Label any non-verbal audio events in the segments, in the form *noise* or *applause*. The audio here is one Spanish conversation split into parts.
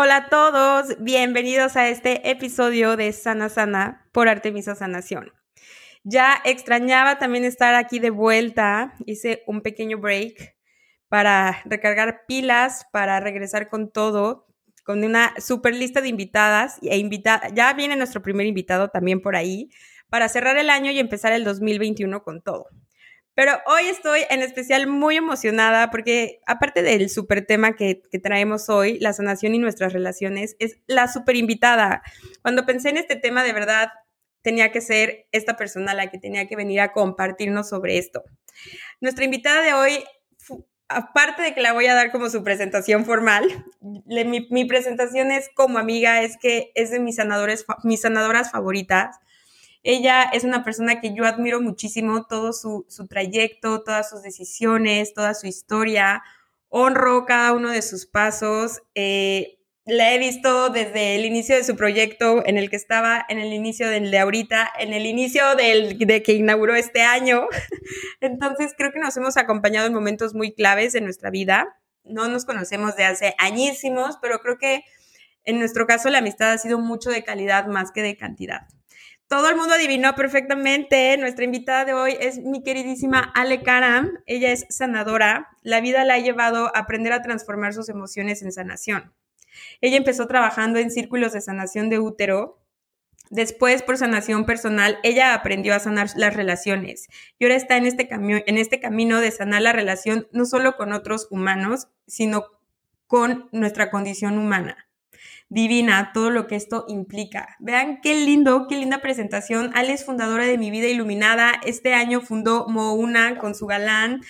Hola a todos, bienvenidos a este episodio de Sana Sana por Artemisa Sanación. Ya extrañaba también estar aquí de vuelta, hice un pequeño break para recargar pilas, para regresar con todo, con una super lista de invitadas e invita ya viene nuestro primer invitado también por ahí, para cerrar el año y empezar el 2021 con todo. Pero hoy estoy en especial muy emocionada porque aparte del súper tema que, traemos hoy, la sanación y nuestras relaciones, es la súper invitada. Cuando pensé en este tema, de verdad, tenía que ser esta persona la que tenía que venir a compartirnos sobre esto. Nuestra invitada de hoy, aparte de que la voy a dar como su presentación formal, mi, mi, presentación es como amiga, es que es de mis, sanadores, mis sanadoras favoritas ella es una persona que yo admiro muchísimo, todo su, trayecto, todas sus decisiones, toda su historia. Honro cada uno de sus pasos. Eh, la he visto desde el inicio de su proyecto, en el que estaba, en el inicio de ahorita, en el inicio del de que inauguró este año. *laughs* Entonces creo que nos hemos acompañado en momentos muy claves en nuestra vida. No nos conocemos de hace añísimos, pero creo que en nuestro caso la amistad ha sido mucho de calidad más que de cantidad. Todo el mundo adivinó perfectamente. Nuestra invitada de hoy es mi queridísima Ale Karam. Ella es sanadora. La vida la ha llevado a aprender a transformar sus emociones en sanación. Ella empezó trabajando en círculos de sanación de útero. Después, por sanación personal, ella aprendió a sanar las relaciones y ahora está en este, en este camino de sanar la relación no solo con otros humanos, sino con nuestra condición humana divina, todo lo que esto implica. Vean qué lindo, qué linda presentación. Ale es fundadora de Mi Vida Iluminada. Este año fundó Mouna con su galán.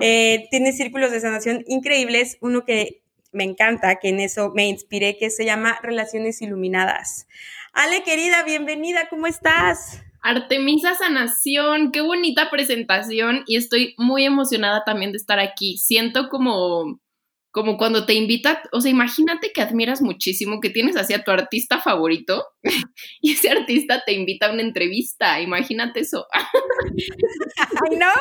Eh, tiene círculos de sanación increíbles. Uno que me encanta, que en eso me inspiré, que se llama Relaciones Iluminadas. Ale, querida, bienvenida, ¿cómo estás? Artemisa Sanación, qué bonita presentación y estoy muy emocionada también de estar aquí. Siento como como cuando te invita, o sea, imagínate que admiras muchísimo, que tienes así a tu artista favorito *laughs* y ese artista te invita a una entrevista, imagínate eso. *laughs* ¡Ay, no!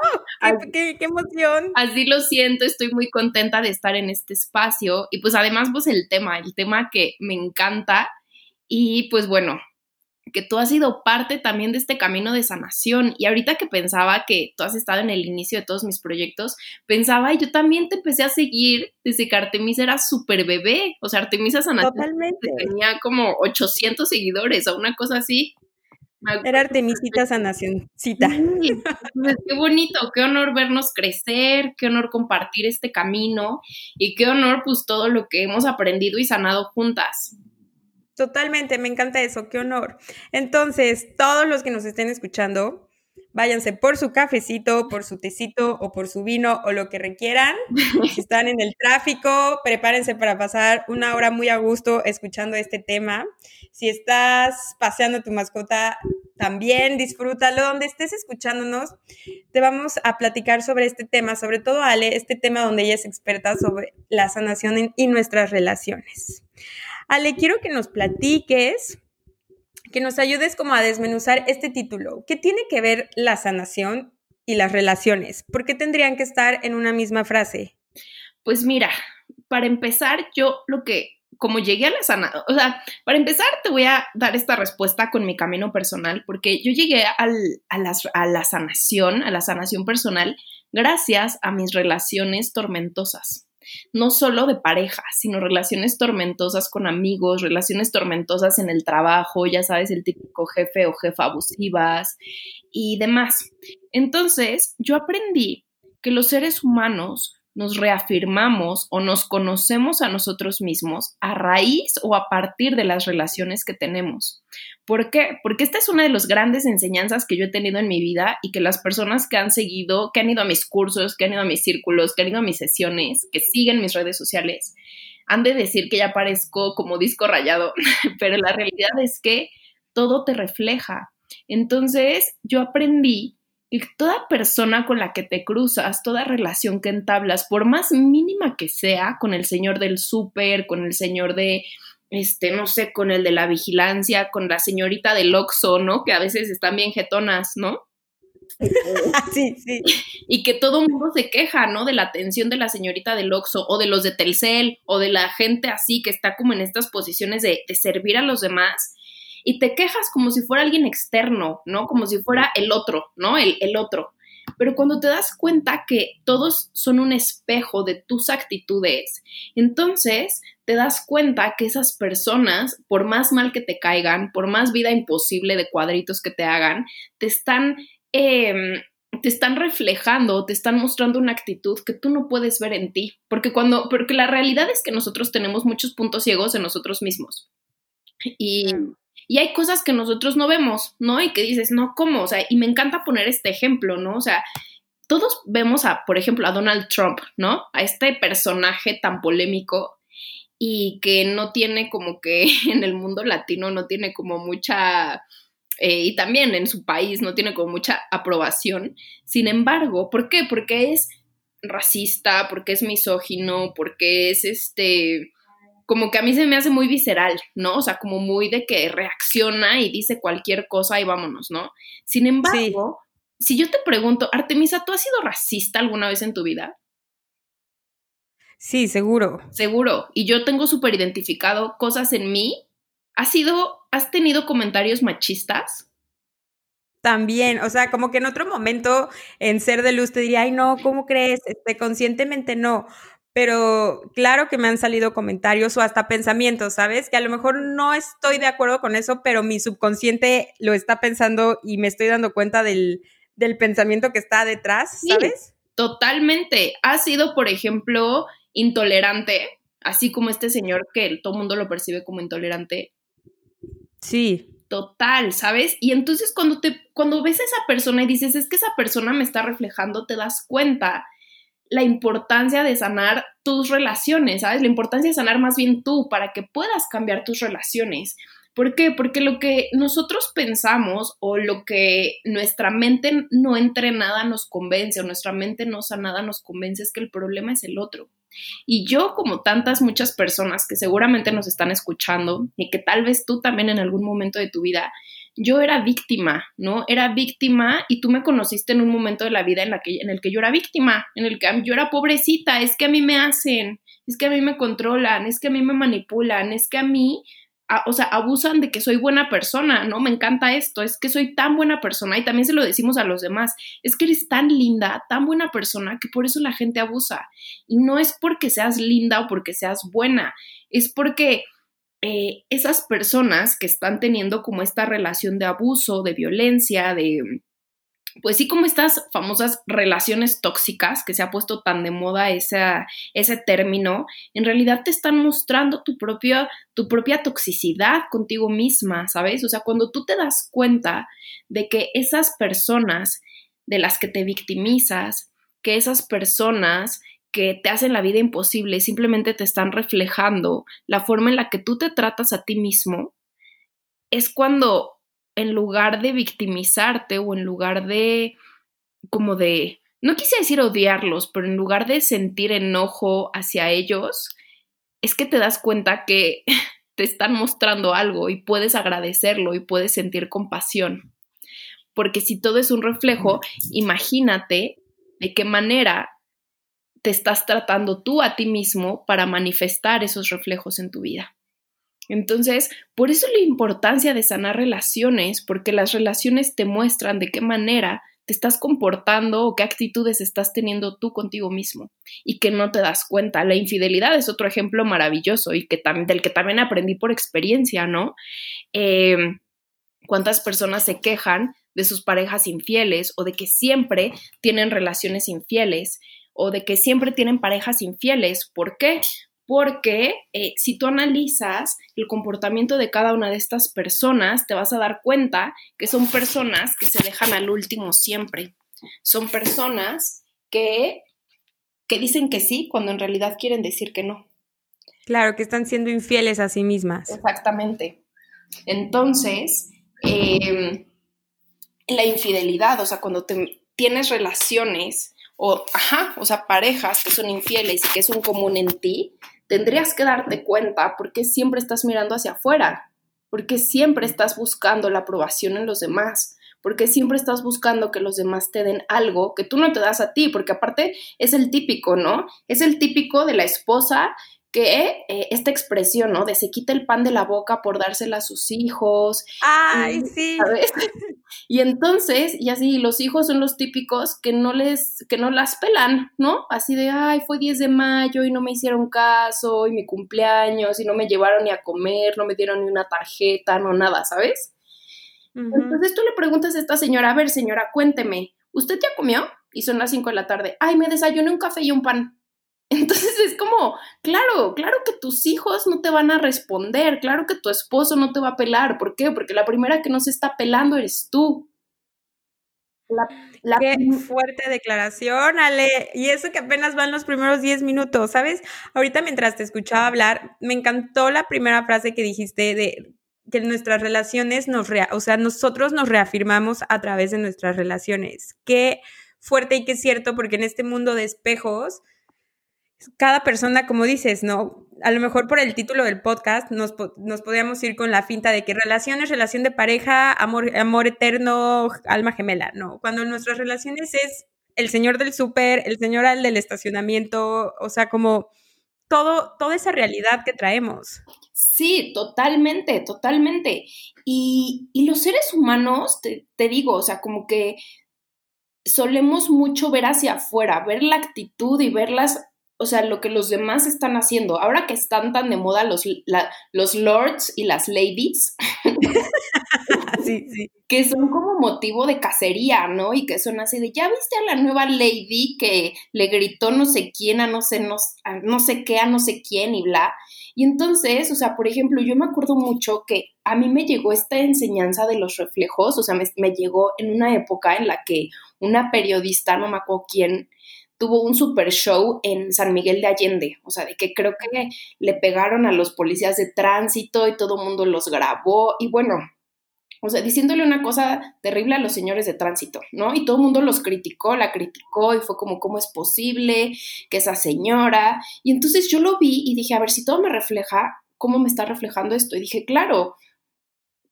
Qué, qué, emoción! Así lo siento, estoy muy contenta de estar en este espacio y pues además pues el tema, el tema que me encanta y pues bueno, que tú has sido parte también de este camino de sanación. Y ahorita que pensaba que tú has estado en el inicio de todos mis proyectos, pensaba, y yo también te empecé a seguir desde que Artemisa era súper bebé. O sea, Artemisa Sanación Totalmente. tenía como 800 seguidores o una cosa así. Era Artemisita Sanacióncita. Pues, qué bonito, qué honor vernos crecer, qué honor compartir este camino y qué honor pues todo lo que hemos aprendido y sanado juntas. Totalmente, me encanta eso, qué honor. Entonces, todos los que nos estén escuchando, váyanse por su cafecito, por su tecito o por su vino o lo que requieran. *laughs* Si están en el tráfico, prepárense para pasar una hora muy a gusto escuchando este tema. Si estás paseando tu mascota, también disfrútalo. Donde estés escuchándonos, te vamos a platicar sobre este tema, sobre todo Ale, este tema donde ella es experta sobre la sanación y nuestras relaciones. Ale, quiero que nos platiques, que nos ayudes como a desmenuzar este título. ¿Qué tiene que ver la sanación y las relaciones? ¿Por qué tendrían que estar en una misma frase? Pues mira, para empezar, yo lo que como llegué a la sanación, o sea, para empezar te voy a dar esta respuesta con mi camino personal, porque yo llegué a, a la sanación, a la sanación personal, gracias a mis relaciones tormentosas no solo de pareja, sino relaciones tormentosas con amigos, relaciones tormentosas en el trabajo, ya sabes, el típico jefe o jefa abusivas y demás. Entonces, yo aprendí que los seres humanos nos reafirmamos o nos conocemos a nosotros mismos a raíz o a partir de las relaciones que tenemos. ¿Por qué? Porque esta es una de las grandes enseñanzas que yo he tenido en mi vida y que las personas que han seguido, que han ido a mis cursos, que han ido a mis círculos, que han ido a mis sesiones, que siguen mis redes sociales, han de decir que ya parezco como disco rayado, *laughs* pero la realidad es que todo te refleja. Entonces yo aprendí que toda persona con la que te cruzas, toda relación que entablas, por más mínima que sea, con el señor del súper, con el señor de, este, no sé, con el de la vigilancia, con la señorita del Oxxo, ¿no? Que a veces están bien jetonas, ¿no? *laughs* sí, sí. Y que todo el mundo se queja, ¿no? De la atención de la señorita del Oxxo o de los de Telcel o de la gente así que está como en estas posiciones de, de servir a los demás y te quejas como si fuera alguien externo, ¿no? Como si fuera el otro, ¿no? El, el otro. Pero cuando te das cuenta que todos son un espejo de tus actitudes, entonces te das cuenta que esas personas, por más mal que te caigan, por más vida imposible de cuadritos que te hagan, te están, em, te están reflejando, te están mostrando una actitud que tú no puedes ver en ti. Porque cuando, porque la realidad es que nosotros tenemos muchos puntos ciegos en nosotros mismos. Y, y hay cosas que nosotros no vemos, ¿no? Y que dices, no, ¿cómo? O sea, y me encanta poner este ejemplo, ¿no? O sea, todos vemos a, por ejemplo, a Donald Trump, ¿no? A este personaje tan polémico y que no tiene como que *laughs* en el mundo latino no tiene como mucha, eh, y también en su país no tiene como mucha aprobación. Sin embargo, ¿por qué? Porque es racista, porque es misógino, porque es este como que a mí se me hace muy visceral, ¿no? O sea, como muy de que reacciona y dice cualquier cosa y vámonos, ¿no? Sin embargo, si yo te pregunto, Artemisa, ¿tú has sido racista alguna vez en tu vida? Sí, seguro. Seguro. Y yo tengo súper identificado cosas en mí. ¿Has sido, has tenido comentarios machistas? También, o sea, como que en otro momento en ser de luz te diría, ay, no, ¿cómo crees? Este, conscientemente no pero claro que me han salido comentarios o hasta pensamientos, ¿sabes? Que a lo mejor no estoy de acuerdo con eso, pero mi subconsciente lo está pensando y me estoy dando cuenta del, pensamiento que está detrás, ¿sabes? totalmente. Ha sido, por ejemplo, intolerante, así como este señor que todo el mundo lo percibe como intolerante. Sí. Total, ¿sabes? Y entonces cuando te cuando ves a esa persona y dices, es que esa persona me está reflejando, te das cuenta la importancia de sanar tus relaciones, ¿sabes? La importancia de sanar más bien tú para que puedas cambiar tus relaciones. ¿Por qué? Porque lo que nosotros pensamos o lo que nuestra mente no entrenada nos convence o nuestra mente no sanada nos convence es que el problema es el otro. Y yo, como tantas muchas personas que seguramente nos están escuchando y que tal vez tú también en algún momento de tu vida yo era víctima, ¿no? Era víctima y tú me conociste en un momento de la vida en, la que, en el que yo era víctima, en el que yo era pobrecita, es que a mí me hacen, es que a mí me controlan, es que a mí me manipulan, es que a mí, o sea, abusan de que soy buena persona, ¿no? Me encanta esto, es que soy tan buena persona y también se lo decimos a los demás, es que eres tan linda, tan buena persona que por eso la gente abusa. Y no es porque seas linda o porque seas buena, es porque eh, esas personas que están teniendo como esta relación de abuso, de violencia, de, pues sí, como estas famosas relaciones tóxicas, que se ha puesto tan de moda ese término, en realidad te están mostrando tu tu propia toxicidad contigo misma, ¿sabes? O sea, cuando tú te das cuenta de que esas personas de las que te victimizas, que esas personas que te hacen la vida imposible, simplemente te están reflejando la forma en la que tú te tratas a ti mismo, es cuando en lugar de victimizarte o en lugar de como de, no quise decir odiarlos, pero en lugar de sentir enojo hacia ellos, es que te das cuenta que *laughs* te están mostrando algo y puedes agradecerlo y puedes sentir compasión. Porque si todo es un reflejo, imagínate de qué manera te estás tratando tú a ti mismo para manifestar esos reflejos en tu vida. Entonces, por eso la importancia de sanar relaciones, porque las relaciones te muestran de qué manera te estás comportando o qué actitudes estás teniendo tú contigo mismo y que no te das cuenta. La infidelidad es otro ejemplo maravilloso y que del que también aprendí por experiencia, ¿no? Em, ¿Cuántas personas se quejan de sus parejas infieles o de que siempre tienen relaciones infieles? O de que siempre tienen parejas infieles. ¿Por qué? Porque eh, si tú analizas el comportamiento de cada una de estas personas, te vas a dar cuenta que son personas que se dejan al último siempre. Son personas que, que dicen que sí cuando en realidad quieren decir que no. Claro, que están siendo infieles a sí mismas. Exactamente. Entonces, em, la infidelidad, o sea, cuando te, tienes relaciones o, ajá, o sea, parejas que son infieles y que es un común en ti, tendrías que darte cuenta porque siempre estás mirando hacia afuera, porque siempre estás buscando la aprobación en los demás, porque siempre estás buscando que los demás te den algo que tú no te das a ti, porque aparte es el típico, ¿no? Es el típico de la esposa que eh, esta expresión, ¿no? De se quita el pan de la boca por dársela a sus hijos. Ay, sí. *laughs* Y entonces, y así, los hijos son los típicos que no les, que no las pelan, ¿no? Así de, ay, fue 10 de mayo y no me hicieron caso, y mi cumpleaños, y no me llevaron ni a comer, no me dieron ni una tarjeta, no nada, ¿sabes? Entonces tú le preguntas a esta señora, a ver, señora, cuénteme, ¿usted ya comió? Y son las 5 de la tarde. Ay, me desayuné un café y un pan. *laughs* Entonces es como, claro, claro que tus hijos no te van a responder, claro que tu esposo no te va a pelar. ¿Por qué? Porque la primera que no se está pelando eres tú. La, Qué fuerte declaración, Ale. Y eso que apenas van los primeros 10 minutos, ¿sabes? Ahorita mientras te escuchaba hablar, me encantó la primera frase que dijiste de que nuestras relaciones nos, o sea, nosotros nos reafirmamos a través de nuestras relaciones. Qué fuerte y qué cierto, porque en este mundo de espejos, cada persona, como dices, ¿no? A lo mejor por el título del podcast nos, nos podríamos ir con la finta de que relaciones, relación de pareja, amor, amor eterno, alma gemela, ¿no? Cuando nuestras relaciones es el señor del súper, el señor del estacionamiento, o sea, como todo, toda esa realidad que traemos. Sí, totalmente, totalmente. Y, y los seres humanos, te, te digo, o sea, como que solemos mucho ver hacia afuera, ver la actitud y ver las o sea, lo que los demás están haciendo. Ahora que están tan de moda los, los lords y las ladies, *laughs* sí, sí. que son como motivo de cacería, ¿no? Y que son así de, ¿ya viste a la nueva lady que le gritó no sé quién a no sé, no, no sé qué, a no sé quién y bla? Y entonces, o sea, por ejemplo, yo me acuerdo mucho que a mí me llegó esta enseñanza de los reflejos, o sea, me, me llegó en una época en la que una periodista, no me acuerdo quién, tuvo un super show en San Miguel de Allende, o sea, de que creo que le pegaron a los policías de tránsito y todo el mundo los grabó y bueno, o sea, diciéndole una cosa terrible a los señores de tránsito, ¿no? Y todo el mundo los criticó, la criticó y fue como, ¿cómo es posible que esa señora? Y entonces yo lo vi y dije, a ver, si todo me refleja, ¿cómo me está reflejando esto? Y dije, claro,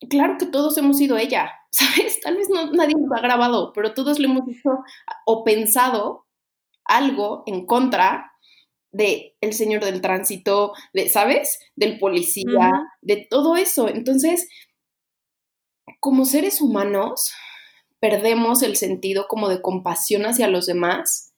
claro que todos hemos sido ella, *laughs* ¿sabes? Tal vez no, nadie nos ha grabado, pero todos lo hemos hecho o pensado algo en contra de el señor del tránsito, de, ¿sabes? Del policía, de todo eso. Entonces, como seres humanos, perdemos el sentido como de compasión hacia los demás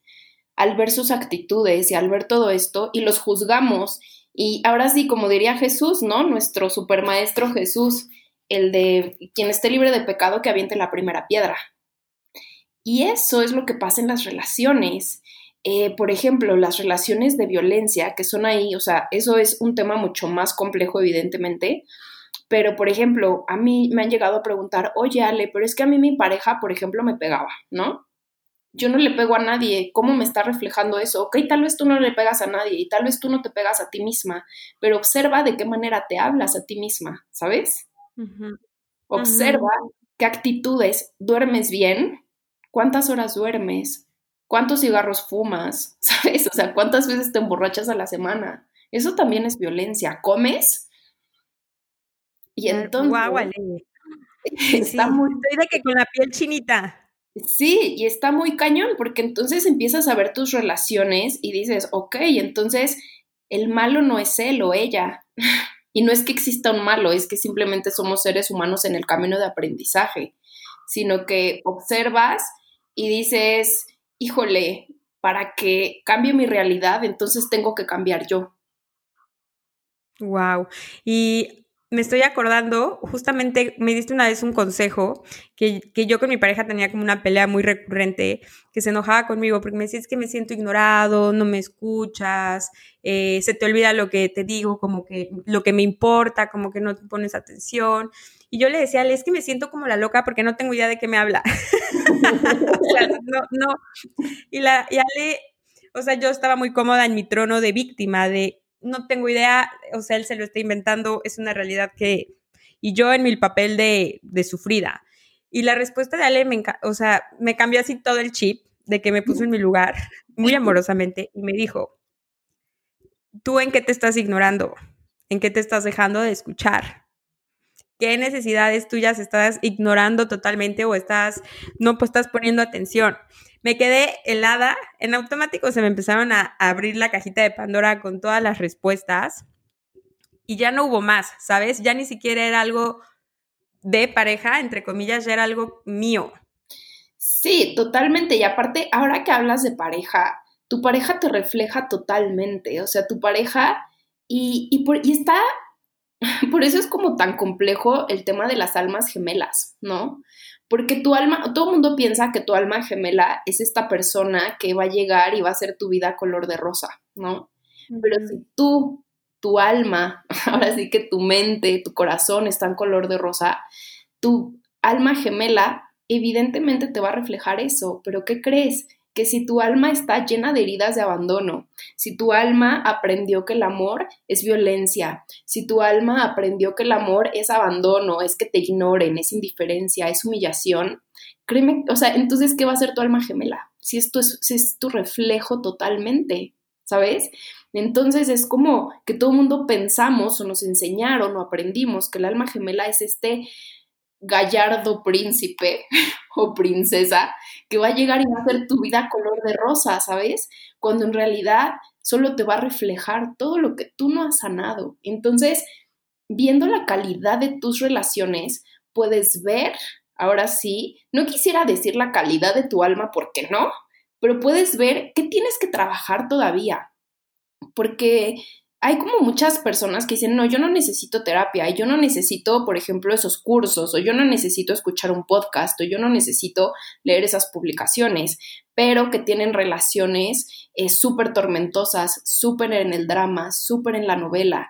al ver sus actitudes y al ver todo esto y los juzgamos. Y ahora sí, como diría Jesús, ¿no? Nuestro supermaestro Jesús, el de quien esté libre de pecado que aviente la primera piedra. Y eso es lo que pasa en las relaciones. Eh, por ejemplo, las relaciones de violencia que son ahí, o sea, eso es un tema mucho más complejo, evidentemente, pero por ejemplo, a mí me han llegado a preguntar, oye, Ale, pero es que a mí mi pareja, por ejemplo, me pegaba, ¿no? Yo no le pego a nadie, ¿cómo me está reflejando eso? Ok, tal vez tú no le pegas a nadie y tal vez tú no te pegas a ti misma, pero observa de qué manera te hablas a ti misma, ¿sabes? Observa qué actitudes, duermes bien, cuántas horas duermes, ¿Cuántos cigarros fumas? *laughs* ¿Sabes? O sea, ¿cuántas veces te emborrachas a la semana? Eso también es violencia. ¿Comes? Y entonces... Guau, *laughs* está muy... Estoy de que con la piel chinita. Sí, y está muy cañón, porque entonces empiezas a ver tus relaciones y dices, ok, entonces el malo no es él o ella. *laughs* Y no es que exista un malo, es que simplemente somos seres humanos en el camino de aprendizaje, sino que observas y dices, híjole, para que cambie mi realidad, entonces tengo que cambiar yo. Wow. Y me estoy acordando, justamente me diste una vez un consejo que, yo con mi pareja tenía como una pelea muy recurrente, que se enojaba conmigo porque me decía que me siento ignorado, no me escuchas, eh, se te olvida lo que te digo, como que lo que me importa, como que no te pones atención. Y yo le decía, es que me siento como la loca porque no tengo idea de qué me habla. *laughs* *laughs* no, no. Y, la, y Ale, o sea, yo estaba muy cómoda en mi trono de víctima, de no tengo idea, o sea, él se lo está inventando, es una realidad que, y yo en mi papel de, de sufrida. Y la respuesta de Ale, me, o sea, me cambió así todo el chip de que me puso en mi lugar muy amorosamente y me dijo, ¿tú en qué te estás ignorando? ¿En qué te estás dejando de escuchar? ¿Qué necesidades tuyas estás ignorando totalmente o estás, no pues estás poniendo atención? Me quedé helada, en automático se me empezaron a abrir la cajita de Pandora con todas las respuestas y ya no hubo más, ¿sabes? Ya ni siquiera era algo de pareja, entre comillas, ya era algo mío. Sí, totalmente. Y aparte, ahora que hablas de pareja, tu pareja te refleja totalmente. O sea, tu pareja, y, por, y está, *laughs* por eso es como tan complejo el tema de las almas gemelas, ¿no? Porque tu alma, todo el mundo piensa que tu alma gemela es esta persona que va a llegar y va a hacer tu vida color de rosa, ¿no? Pero si tú, tu alma, *laughs* ahora sí que tu mente, tu corazón está en color de rosa, tu alma gemela evidentemente te va a reflejar eso, pero ¿qué crees? Que si tu alma está llena de heridas de abandono, si tu alma aprendió que el amor es violencia, si tu alma aprendió que el amor es abandono, es que te ignoren, es indiferencia, es humillación, créeme, o sea, entonces, ¿qué va a ser tu alma gemela? Si esto es, si es tu reflejo totalmente, ¿sabes? Entonces es como que todo el mundo pensamos o nos enseñaron o aprendimos que el alma gemela es este gallardo príncipe *laughs* o princesa que va a llegar y va a hacer tu vida color de rosa, ¿sabes? Cuando en realidad solo te va a reflejar todo lo que tú no has sanado. Entonces, viendo la calidad de tus relaciones, puedes ver, ahora sí, no quisiera decir la calidad de tu alma porque no, pero puedes ver qué tienes que trabajar todavía. Porque hay como muchas personas que dicen, no, yo no necesito terapia, yo no necesito, por ejemplo, esos cursos, o yo no necesito escuchar un podcast, o yo no necesito leer esas publicaciones, pero que tienen relaciones eh, súper tormentosas, súper en el drama, súper en la novela.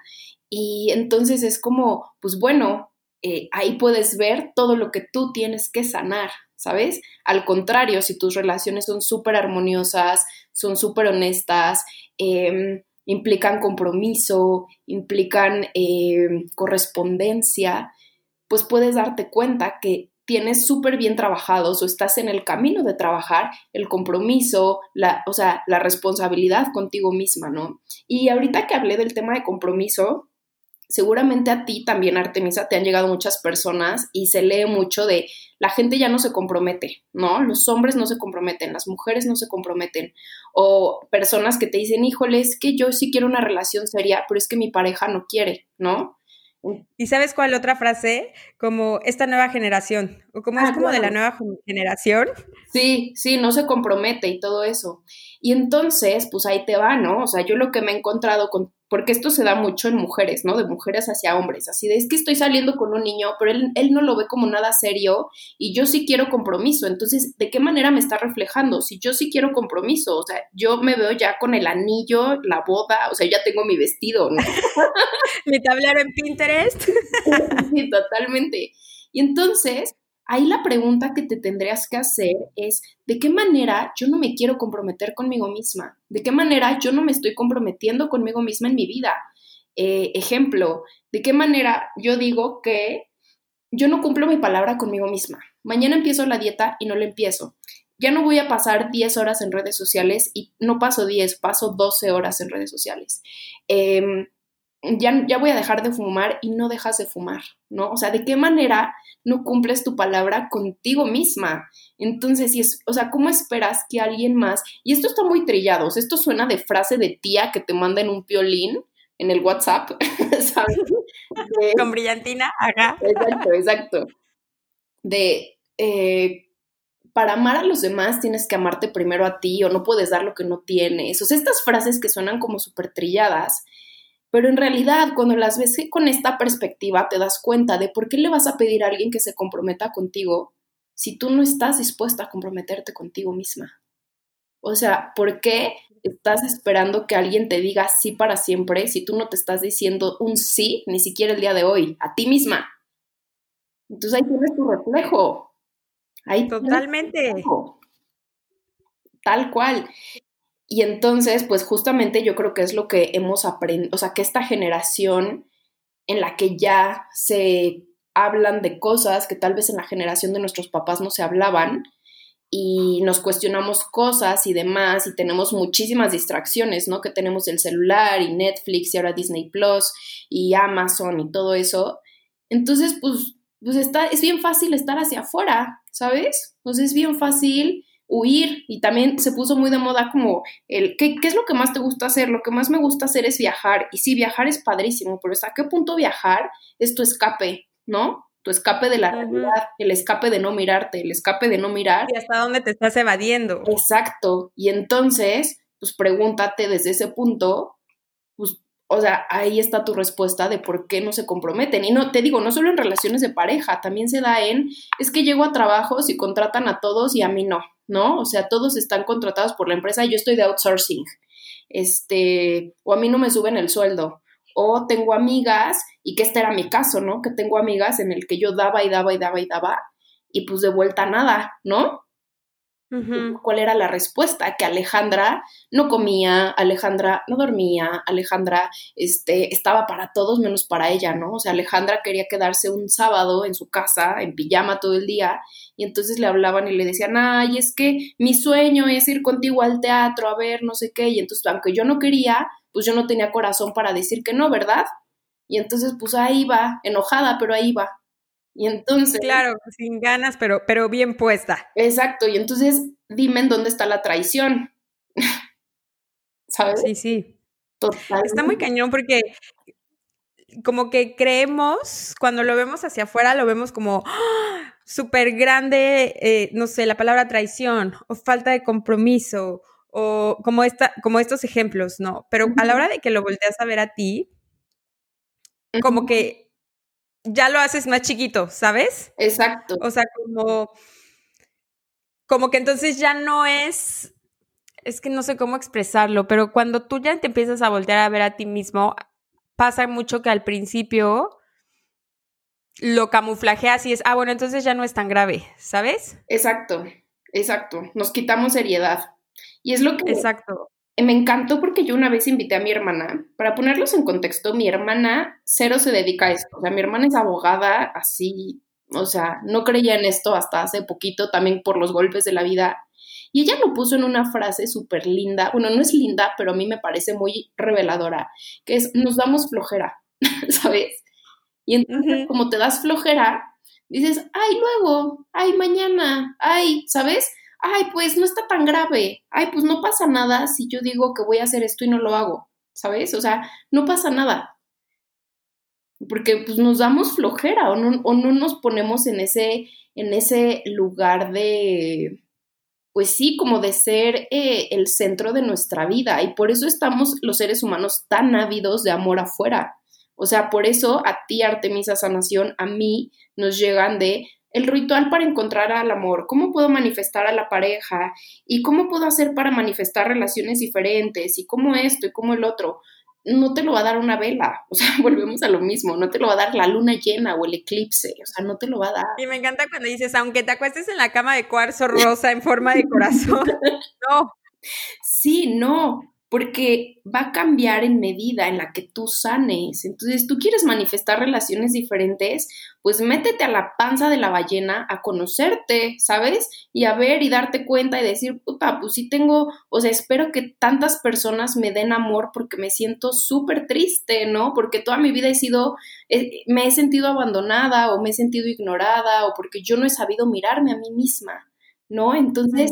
Y entonces es como, pues bueno, eh, ahí puedes ver todo lo que tú tienes que sanar, ¿sabes? Al contrario, si tus relaciones son súper armoniosas, son súper honestas, eh, implican compromiso, implican eh, correspondencia, pues puedes darte cuenta que tienes súper bien trabajados o estás en el camino de trabajar el compromiso, la, o sea, la responsabilidad contigo misma, ¿no? Y ahorita que hablé del tema de compromiso, seguramente a ti también, Artemisa, te han llegado muchas personas y se lee mucho de la gente ya no se compromete, ¿no? Los hombres no se comprometen, las mujeres no se comprometen. O personas que te dicen, híjole, es que yo sí quiero una relación seria, pero es que mi pareja no quiere, ¿no? ¿Y sabes cuál otra frase? Como esta nueva generación, o como es ah, como de la nueva generación. Sí, sí, no se compromete y todo eso. Y entonces, pues ahí te va, ¿no? O sea, yo lo que me he encontrado con porque esto se da mucho en mujeres, ¿no? De mujeres hacia hombres, así de es que estoy saliendo con un niño, pero él, él, no lo ve como nada serio y yo sí quiero compromiso, entonces, ¿de qué manera me está reflejando? Si yo sí quiero compromiso, o sea, yo me veo ya con el anillo, la boda, o sea, ya tengo mi vestido, ¿no? *laughs* mi tablero en Pinterest. *laughs* sí, totalmente. Y entonces, Ahí la pregunta que te tendrías que hacer es, ¿de qué manera yo no me quiero comprometer conmigo misma? ¿De qué manera yo no me estoy comprometiendo conmigo misma en mi vida? Eh, ejemplo, ¿de qué manera yo digo que yo no cumplo mi palabra conmigo misma? Mañana empiezo la dieta y no la empiezo. Ya no voy a pasar 10 horas en redes sociales y no paso 10, paso 12 horas en redes sociales. Eh, ya, ya voy a dejar de fumar y no dejas de fumar, ¿no? O sea, ¿de qué manera no cumples tu palabra contigo misma? Entonces, si es, o sea, ¿cómo esperas que alguien más, y esto está muy trillado, esto suena de frase de tía que te manda en un violín en el WhatsApp, *laughs* ¿sabes? Con brillantina, haga. Exacto, exacto. De, eh, para amar a los demás tienes que amarte primero a ti o no puedes dar lo que no tienes. O sea, estas frases que suenan como súper trilladas, pero en realidad, cuando las ves con esta perspectiva, te das cuenta de por qué le vas a pedir a alguien que se comprometa contigo si tú no estás dispuesta a comprometerte contigo misma. O sea, ¿por qué estás esperando que alguien te diga sí para siempre si tú no te estás diciendo un sí ni siquiera el día de hoy, a ti misma? Entonces ahí tienes tu reflejo. Ahí Totalmente. Tal cual. Y entonces, pues justamente yo creo que es lo que hemos aprendido, o sea, que esta generación en la que ya se hablan de cosas que tal vez en la generación de nuestros papás no se hablaban y nos cuestionamos cosas y demás y tenemos muchísimas distracciones, ¿no? Que tenemos el celular y Netflix y ahora Disney Plus y Amazon y todo eso. Entonces, pues, pues está, es bien fácil estar hacia afuera, ¿sabes? Pues es bien fácil huir y también se puso muy de moda como el ¿qué, ¿qué, es lo que más te gusta hacer? Lo que más me gusta hacer es viajar y sí, viajar es padrísimo, pero ¿hasta qué punto viajar es tu escape, ¿no? Tu escape de la realidad, el escape de no mirarte, el escape de no mirar. ¿Y hasta dónde te estás evadiendo? Exacto. Y entonces, pues pregúntate desde ese punto, pues o sea, ahí está tu respuesta de por qué no se comprometen. Y no, te digo, no solo en relaciones de pareja, también se da en, es que llego a trabajos y contratan a todos y a mí no, ¿no? O sea, todos están contratados por la empresa y yo estoy de outsourcing, este, o a mí no me suben el sueldo. O tengo amigas, y que este era mi caso, ¿no? Que tengo amigas en el que yo daba y daba y daba y daba, y pues de vuelta nada, ¿no? ¿Cuál era la respuesta? Que Alejandra no comía, Alejandra no dormía, Alejandra este, estaba para todos menos para ella, ¿no? O sea, Alejandra quería quedarse un sábado en su casa, en pijama todo el día, y entonces le hablaban y le decían, ay, es que mi sueño es ir contigo al teatro a ver no sé qué, y entonces, aunque yo no quería, pues yo no tenía corazón para decir que no, ¿verdad? Y entonces, pues ahí va, enojada, pero ahí va. Y entonces... Claro, sin ganas, pero, pero bien puesta. Exacto, y entonces dime en dónde está la traición. *laughs* ¿Sabes? Sí, sí. Total. Está muy cañón porque como que creemos, cuando lo vemos hacia afuera, lo vemos como ¡ah! súper grande, eh, no sé, la palabra traición o falta de compromiso o como, esta, como estos ejemplos, ¿no? Pero a la hora de que lo volteas a ver a ti, como que ya lo haces más chiquito, ¿sabes? Exacto. O sea, como, como que entonces ya no es, es que no sé cómo expresarlo, pero cuando tú ya te empiezas a voltear a ver a ti mismo, pasa mucho que al principio lo camuflajeas y es, ah, bueno, entonces ya no es tan grave, ¿sabes? Exacto, exacto. Nos quitamos seriedad. Y es lo que... Exacto me encantó porque yo una vez invité a mi hermana, para ponerlos en contexto, mi hermana cero se dedica a esto, o sea, mi hermana es abogada, así, o sea, no creía en esto hasta hace poquito, también por los golpes de la vida, y ella lo puso en una frase súper linda, bueno, no es linda, pero a mí me parece muy reveladora, que es, nos damos flojera, *laughs* ¿sabes? Y entonces, como te das flojera, dices, ay, luego, ay, mañana, ay, ¿sabes? Ay, pues no está tan grave, ay, pues no pasa nada si yo digo que voy a hacer esto y no lo hago, ¿sabes? O sea, no pasa nada. Porque pues nos damos flojera o no, o no nos ponemos en ese, en ese lugar de, pues sí, como de ser eh, el centro de nuestra vida. Y por eso estamos los seres humanos tan ávidos de amor afuera. O sea, por eso a ti, Artemisa Sanación, a mí nos llegan de el ritual para encontrar al amor, cómo puedo manifestar a la pareja y cómo puedo hacer para manifestar relaciones diferentes y cómo esto y cómo el otro. No te lo va a dar una vela, o sea, *laughs* volvemos a lo mismo, no te lo va a dar la luna llena o el eclipse, o sea, no te lo va a dar. Y me encanta cuando dices, aunque te acuestes en la cama de cuarzo rosa en forma de corazón, *laughs* no. Sí, no, porque va a cambiar en medida en la que tú sanes. Entonces, tú quieres manifestar relaciones diferentes, pues métete a la panza de la ballena a conocerte, ¿sabes? Y a ver y darte cuenta y decir, puta, pues sí tengo, o sea, espero que tantas personas me den amor porque me siento súper triste, ¿no? Porque toda mi vida he sido, eh, me he sentido abandonada o me he sentido ignorada o porque yo no he sabido mirarme a mí misma, ¿no? Entonces,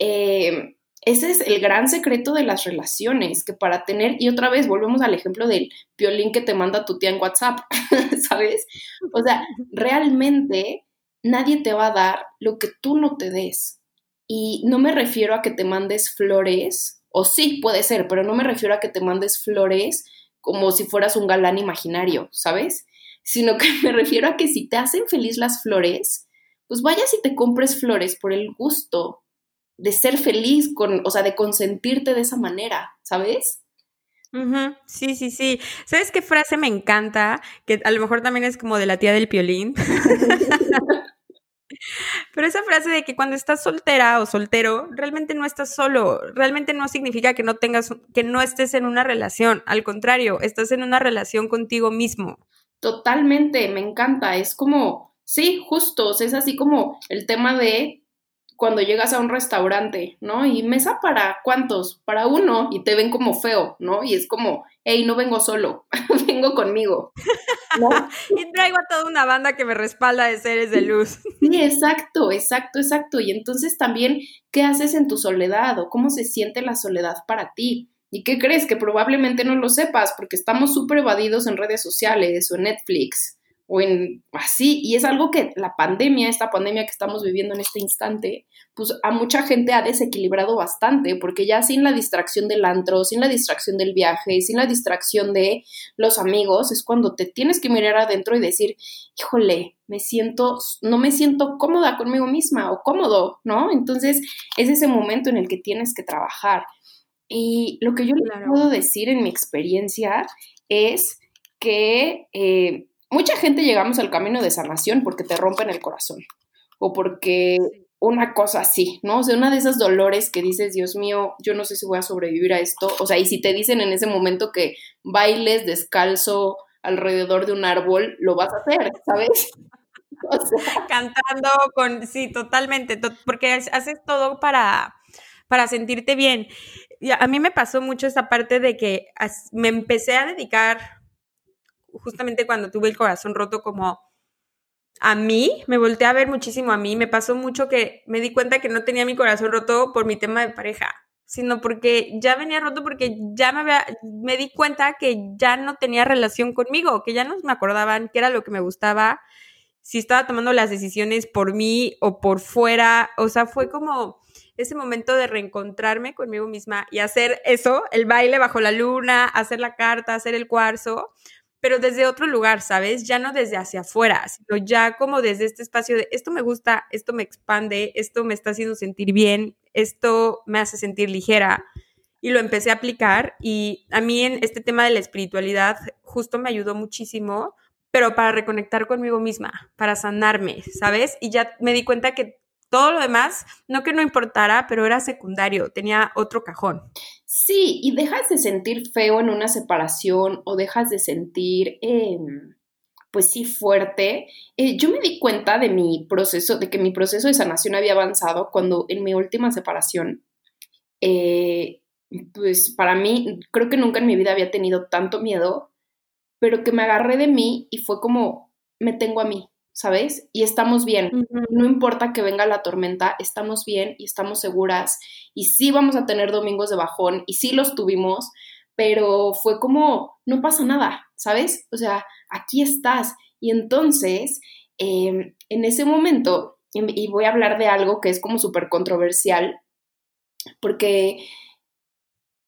eh, ese es el gran secreto de las relaciones, que para tener, y otra vez volvemos al ejemplo del violín que te manda tu tía en WhatsApp, *laughs* ¿sabes? O sea, realmente nadie te va a dar lo que tú no te des. Y no me refiero a que te mandes flores, o sí, puede ser, pero no me refiero a que te mandes flores como si fueras un galán imaginario, ¿sabes? Sino que *laughs* me refiero a que si te hacen feliz las flores, pues vayas y te compres flores por el gusto, de ser feliz, con, o sea, de consentirte de esa manera, ¿sabes? Sí, sí, sí. ¿Sabes qué frase me encanta? Que a lo mejor también es como de la tía del piolín. *laughs* Pero esa frase de que cuando estás soltera o soltero, realmente no estás solo, realmente no significa que no tengas, que no estés en una relación, al contrario, estás en una relación contigo mismo. Totalmente, me encanta, es como, sí, justo, es así como el tema de cuando llegas a un restaurante, ¿no? Y mesa para cuántos, para uno, y te ven como feo, ¿no? Y es como, hey, no vengo solo, *laughs* vengo conmigo. *laughs* y traigo a toda una banda que me respalda de seres de luz. sí, exacto, exacto, exacto. Y entonces también, ¿qué haces en tu soledad o cómo se siente la soledad para ti? ¿Y qué crees? Que probablemente no lo sepas porque estamos súper evadidos en redes sociales o en Netflix o en así, y es algo que la pandemia, esta pandemia que estamos viviendo en este instante, pues a mucha gente ha desequilibrado bastante, porque ya sin la distracción del antro, sin la distracción del viaje, sin la distracción de los amigos, es cuando te tienes que mirar adentro y decir, híjole, me siento, no me siento cómoda conmigo misma o cómodo, ¿no? Entonces es ese momento en el que tienes que trabajar. Y lo que yo le puedo decir en mi experiencia es que eh, mucha gente llegamos al camino de sanación porque te rompen el corazón o porque una cosa así, ¿no? O sea, una de esas dolores que dices, Dios mío, yo no sé si voy a sobrevivir a esto. O sea, y si te dicen en ese momento que bailes descalzo alrededor de un árbol, lo vas a hacer, ¿sabes? *laughs* Cantando con, sí, totalmente, porque haces todo para, para sentirte bien. Y a mí me pasó mucho esa parte de que me empecé a dedicar justamente cuando tuve el corazón roto como a mí, me volteé a ver muchísimo a mí, me pasó mucho que me di cuenta que no tenía mi corazón roto por mi tema de pareja, sino porque ya venía roto porque ya me había, me di cuenta que ya no tenía relación conmigo, que ya no me acordaban qué era lo que me gustaba, si estaba tomando las decisiones por mí o por fuera, o sea, fue como ese momento de reencontrarme conmigo misma y hacer eso, el baile bajo la luna, hacer la carta, hacer el cuarzo, pero desde otro lugar, ¿sabes? Ya no desde hacia afuera, sino ya como desde este espacio de esto me gusta, esto me expande, esto me está haciendo sentir bien, esto me hace sentir ligera. Y lo empecé a aplicar y a mí en este tema de la espiritualidad justo me ayudó muchísimo, pero para reconectar conmigo misma, para sanarme, ¿sabes? Y ya me di cuenta que todo lo demás, no que no importara, pero era secundario, tenía otro cajón. Sí, y dejas de sentir feo en una separación o dejas de sentir, em, pues sí, fuerte. Eh, yo me di cuenta de mi proceso, de que mi proceso de sanación había avanzado cuando en mi última separación, eh, pues para mí, creo que nunca en mi vida había tenido tanto miedo, pero que me agarré de mí y fue como, me tengo a mí, ¿sabes? Y estamos bien. No importa que venga la tormenta, estamos bien y estamos seguras. Y sí vamos a tener domingos de bajón y sí los tuvimos, pero fue como, no pasa nada, ¿sabes? O sea, aquí estás. Y entonces, em, en ese momento, y voy a hablar de algo que es como súper controversial, porque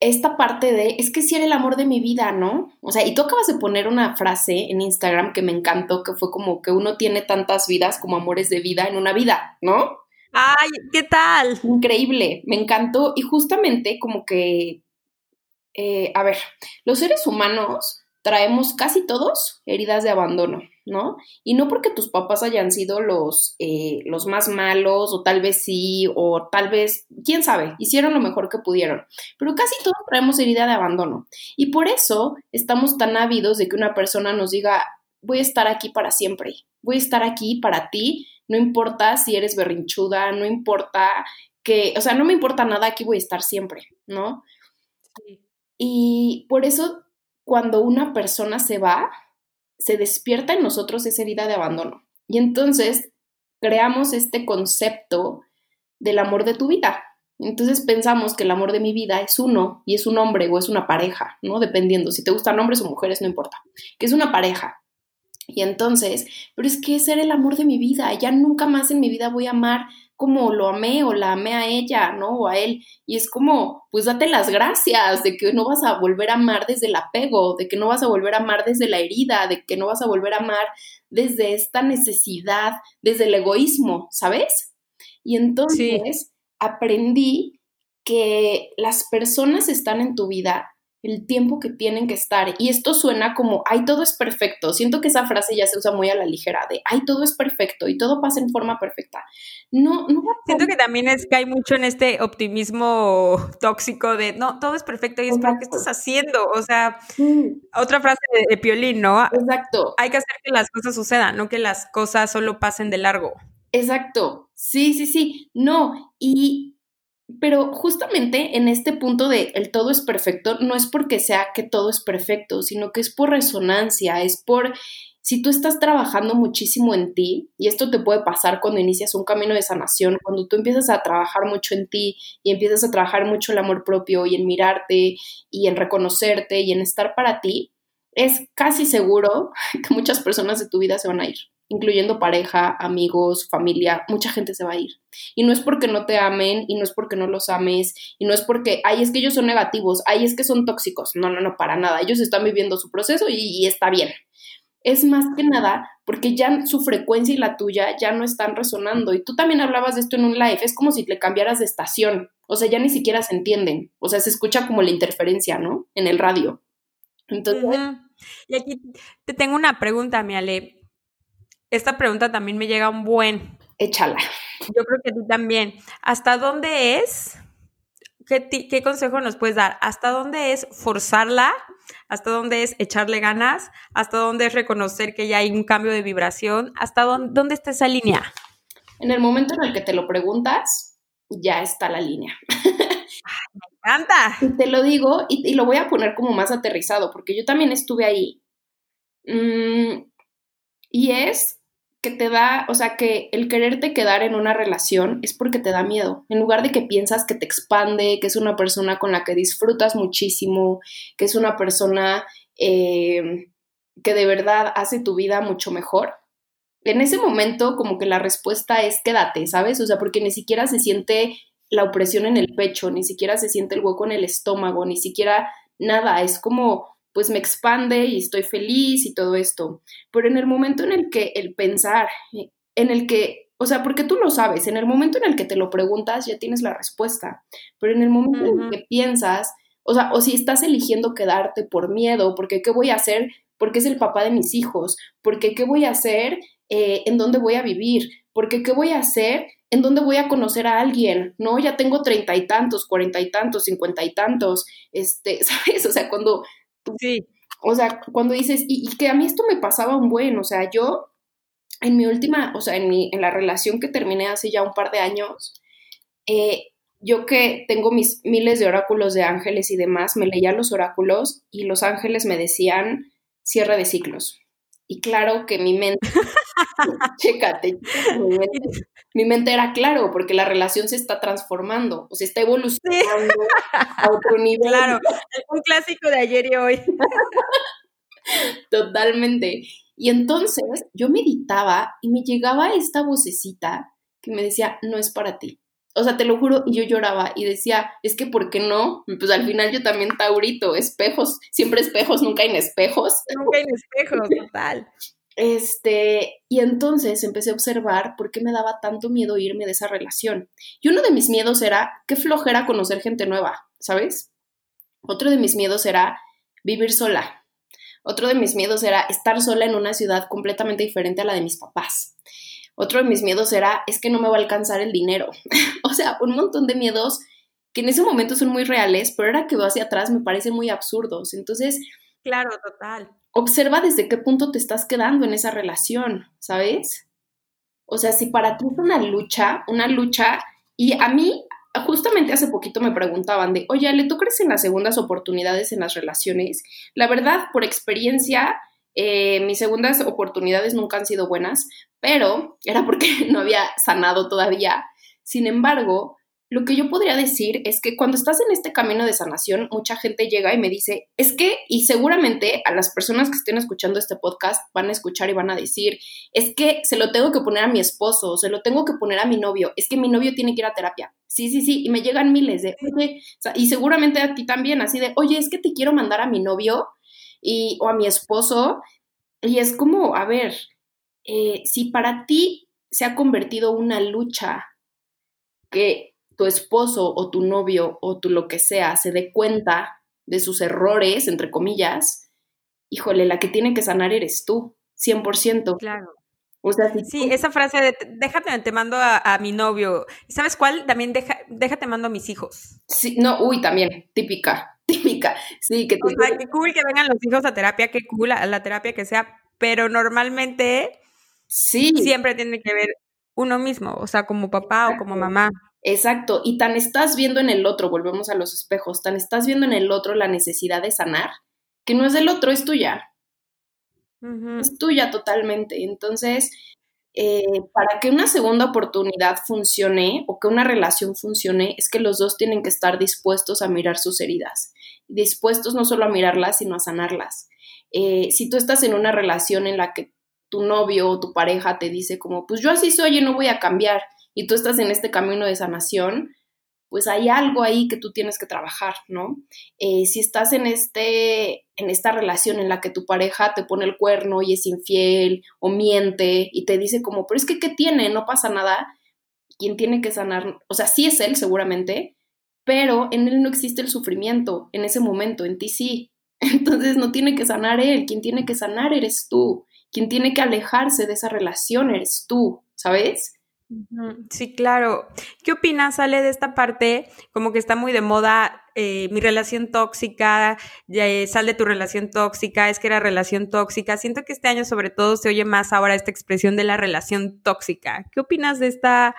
esta parte de, es que si era el amor de mi vida, ¿no? O sea, y tú acabas de poner una frase en Instagram que me encantó, que fue como que uno tiene tantas vidas como amores de vida en una vida, ¿no? Ay, ¿qué tal? Increíble, me encantó y justamente como que, eh, a ver, los seres humanos traemos casi todos heridas de abandono, ¿no? Y no porque tus papás hayan sido los, eh, los más malos, o tal vez sí, o tal vez, quién sabe, hicieron lo mejor que pudieron, pero casi todos traemos herida de abandono. Y por eso estamos tan ávidos de que una persona nos diga, voy a estar aquí para siempre, voy a estar aquí para ti, no importa si eres berrinchuda, no importa que, o sea, no me importa nada, aquí voy a estar siempre, ¿no? Y por eso cuando una persona se va, se despierta en nosotros esa herida de abandono. Y entonces creamos este concepto del amor de tu vida. Entonces pensamos que el amor de mi vida es uno y es un hombre o es una pareja, ¿no? Dependiendo, si te gustan hombres o mujeres, no importa, que es una pareja. Y entonces, pero es que ese era el amor de mi vida, ya nunca más en mi vida voy a amar como lo amé o la amé a ella, ¿no? O a él. Y es como, pues date las gracias de que no vas a volver a amar desde el apego, de que no vas a volver a amar desde la herida, de que no vas a volver a amar desde esta necesidad, desde el egoísmo, ¿sabes? Y entonces aprendí que las personas están en tu vida el tiempo que tienen que estar. Y esto suena como, ay, todo es perfecto. Siento que esa frase ya se usa muy a la ligera, de, ay, todo es perfecto y todo pasa en forma perfecta. No, no. Siento que también es que hay mucho en este optimismo tóxico de, no, todo es perfecto y es, ¿pero qué estás haciendo? O sea, otra frase de, de, Piolín, ¿no? Exacto. Hay que hacer que las cosas sucedan, no que las cosas solo pasen de largo. Exacto. Sí, sí, sí. No, y pero justamente en este punto de el todo es perfecto, no es porque sea que todo es perfecto, sino que es por resonancia, es por si tú estás trabajando muchísimo en ti, y esto te puede pasar cuando inicias un camino de sanación, cuando tú empiezas a trabajar mucho en ti y empiezas a trabajar mucho el amor propio y en mirarte y en reconocerte y en estar para ti, es casi seguro *laughs* que muchas personas de tu vida se van a ir incluyendo pareja, amigos, familia, mucha gente se va a ir. Y no es porque no te amen, y no es porque no los ames, y no es porque, ay, es que ellos son negativos, ay, es que son tóxicos. No, no, no, para nada. Ellos están viviendo su proceso y, está bien. Es más que nada porque ya su frecuencia y la tuya ya no están resonando. Y tú también hablabas de esto en un live, es como si le cambiaras de estación. O sea, ya ni siquiera se entienden. O sea, se escucha como la interferencia, ¿no? En el radio. Entonces... Y aquí te tengo una pregunta, mi Ale esta pregunta también me llega un buen. Échala. Yo creo que tú también. ¿Hasta dónde es? ¿Qué, ¿Qué, consejo nos puedes dar? ¿Hasta dónde es forzarla? ¿Hasta dónde es echarle ganas? ¿Hasta dónde es reconocer que ya hay un cambio de vibración? ¿Hasta dónde, dónde está esa línea? En el momento en el que te lo preguntas, ya está la línea. me encanta. Y te lo digo y, y, lo voy a poner como más aterrizado, porque yo también estuve ahí. Mm, y es que te da, o sea, que el quererte quedar en una relación es porque te da miedo. En lugar de que piensas que te expande, que es una persona con la que disfrutas muchísimo, que es una persona eh, que de verdad hace tu vida mucho mejor. En ese momento, como que la respuesta es quédate, ¿sabes? O sea, porque ni siquiera se siente la opresión en el pecho, ni siquiera se siente el hueco en el estómago, ni siquiera nada. Es como pues me expande y estoy feliz y todo esto. Pero en el momento en el que el pensar, en el que, o sea, porque tú lo sabes, en el momento en el que te lo preguntas ya tienes la respuesta, pero en el momento en el que piensas, o sea, o si estás eligiendo quedarte por miedo, porque qué voy a hacer, porque es el papá de mis hijos, porque qué voy a hacer, eh, en dónde voy a vivir, porque qué voy a hacer, en dónde voy a conocer a alguien, ¿no? Ya tengo treinta y tantos, cuarenta y tantos, cincuenta y tantos, este, *laughs* ¿sabes? O sea, cuando Sí. O sea, cuando dices, y, que a mí esto me pasaba un buen, o sea, yo en mi última, o sea, en, mi, en la relación que terminé hace ya un par de años, eh, yo que tengo mis miles de oráculos de ángeles y demás, me leía los oráculos y los ángeles me decían cierre de ciclos. Y claro que mi mente, *laughs* *laughs* chécate, *laughs* mi mente, era claro, porque la relación se está transformando, o sea, está evolucionando a otro *laughs* nivel. Claro, un clásico de ayer y hoy. Totalmente. Y entonces yo meditaba y me llegaba esta vocecita que me decía, no es para ti. O sea, te lo juro, y yo lloraba y decía, es que ¿por qué no? Pues al final yo también taurito, espejos, siempre espejos, nunca en espejos. Nunca en espejos, total. Este, y entonces empecé a observar por qué me daba tanto miedo irme de esa relación. Y uno de mis miedos era qué flojera conocer gente nueva, ¿sabes? Otro de mis miedos era vivir sola. Otro de mis miedos era estar sola en una ciudad completamente diferente a la de mis papás. Otro de mis miedos era, es que no me va a alcanzar el dinero. *laughs* o sea, un montón de miedos que en ese momento son muy reales, pero ahora que veo hacia atrás me parecen muy absurdos. Entonces, claro, total. Observa desde qué punto te estás quedando en esa relación, ¿sabes? O sea, si para ti es una lucha, una lucha, y a mí justamente hace poquito me preguntaban de, oye, ¿le tú crees en las segundas oportunidades en las relaciones? La verdad, por experiencia, eh, mis segundas oportunidades nunca han sido buenas, pero era porque *laughs* no había sanado todavía. Sin embargo, lo que yo podría decir es que cuando estás en este camino de sanación, mucha gente llega y me dice, es que, y seguramente a las personas que estén escuchando este podcast van a escuchar y van a decir, es que se lo tengo que poner a mi esposo, se lo tengo que poner a mi novio, es que mi novio tiene que ir a terapia. Sí, sí, sí, y me llegan miles de, oye, y seguramente a ti también, así de, oye, es que te quiero mandar a mi novio y, o a mi esposo, y es como, a ver, eh, si para ti se ha convertido una lucha que tu esposo o tu novio o tu lo que sea se dé cuenta de sus errores, entre comillas, híjole, la que tiene que sanar eres tú, 100%. Claro. O sea, sí, esa frase de déjate, te mando a, mi novio. ¿Sabes cuál? También deja, déjate, mando a mis hijos. Sí, no, uy, también, típica, *laughs* típica. Sí, que O sea, qué cool que vengan los hijos a terapia, qué cool a la terapia que sea, pero normalmente sí. siempre tiene que ver uno mismo, o sea, como papá o como mamá. Exacto, y tan estás viendo en el otro, volvemos a los espejos, tan estás viendo en el otro la necesidad de sanar, que no es del otro, es tuya. Es tuya totalmente. Entonces, eh, para que una segunda oportunidad funcione o que una relación funcione, es que los dos tienen que estar dispuestos a mirar sus heridas. Dispuestos no solo a mirarlas, sino a sanarlas. Eh, si tú estás en una relación en la que tu novio o tu pareja te dice como, pues yo así soy y no voy a cambiar, y tú estás en este camino de sanación, pues hay algo ahí que tú tienes que trabajar, ¿no? Eh, si estás en, este, en esta relación en la que tu pareja te pone el cuerno y es infiel o miente y te dice como, pero es que, ¿qué tiene? No pasa nada. Quien tiene que sanar, o sea, sí es él seguramente, pero en él no existe el sufrimiento en ese momento, en ti sí. *laughs* Entonces no tiene que sanar él, quien tiene que sanar eres tú, quien tiene que alejarse de esa relación eres tú, ¿sabes? Sí, claro. ¿Qué opinas, Ale, de esta parte? Como que está muy de moda eh, mi relación tóxica, ya, eh, sal de tu relación tóxica, es que era relación tóxica. Siento que este año sobre todo se oye más ahora esta expresión de la relación tóxica. ¿Qué opinas de esta,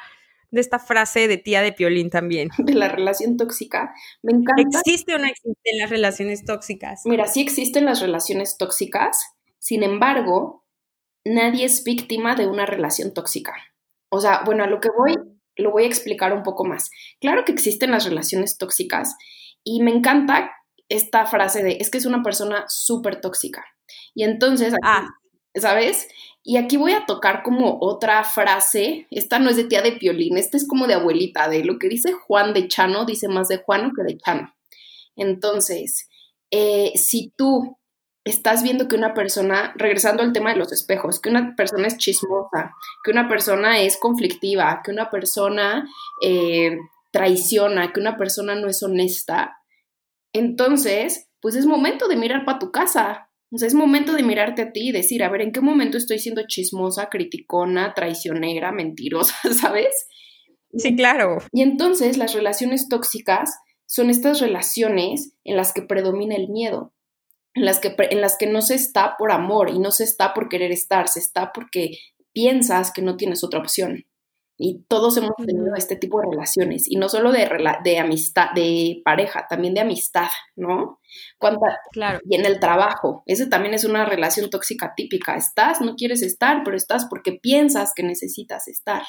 de esta frase de tía de Piolín también? *laughs* De la relación tóxica. Me encanta. ¿Existe o no existen las relaciones tóxicas? Mira, sí existen las relaciones tóxicas, sin embargo, nadie es víctima de una relación tóxica. O sea, bueno, a lo que voy, lo voy a explicar un poco más. Claro que existen las relaciones tóxicas y me encanta esta frase de, es que es una persona súper tóxica. Y entonces, ah. ¿sabes? Y aquí voy a tocar como otra frase, esta no es de tía de Piolín, esta es como de abuelita, de lo que dice Juan de Chano, dice más de Juan que de Chano. Entonces, eh, si tú estás viendo que una persona, regresando al tema de los espejos, que una persona es chismosa, que una persona es conflictiva, que una persona eh, traiciona, que una persona no es honesta, entonces, pues es momento de mirar para tu casa. O sea, es momento de mirarte a ti y decir, a ver, ¿en qué momento estoy siendo chismosa, criticona, traicionera, mentirosa, *laughs* ¿sabes? Sí, claro. Y entonces las relaciones tóxicas son estas relaciones en las que predomina el miedo en las, que, en las que no se está por amor y no se está por querer estar, se está porque piensas que no tienes otra opción. Y todos hemos tenido este tipo de relaciones, y no solo de, de amistad, de pareja, también de amistad, ¿no? claro. Y en el trabajo, ese también es una relación tóxica típica. Estás, no quieres estar, pero estás porque piensas que necesitas estar.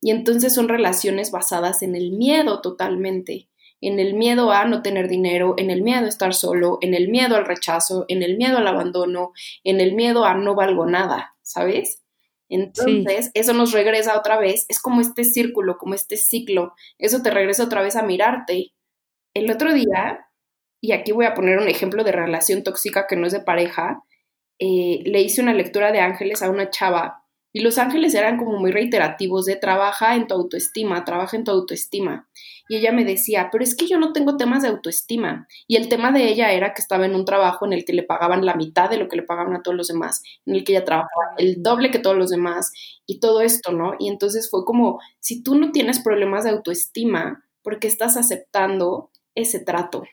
Y entonces son relaciones basadas en el miedo totalmente en el miedo a no tener dinero, en el miedo a estar solo, en el miedo al rechazo, en el miedo al abandono, en el miedo a no valgo nada, ¿sabes? Entonces, eso nos regresa otra vez, es como este círculo, como este ciclo, eso te regresa otra vez a mirarte. El otro día, y aquí voy a poner un ejemplo de relación tóxica que no es de pareja, eh, le hice una lectura de ángeles a una chava y los ángeles eran como muy reiterativos de trabaja en tu autoestima, trabaja en tu autoestima. Y ella me decía, pero es que yo no tengo temas de autoestima. Y el tema de ella era que estaba en un trabajo en el que le pagaban la mitad de lo que le pagaban a todos los demás, en el que ella trabajaba el doble que todos los demás y todo esto, ¿no? Y entonces fue como, si tú no tienes problemas de autoestima, ¿por qué estás aceptando ese trato?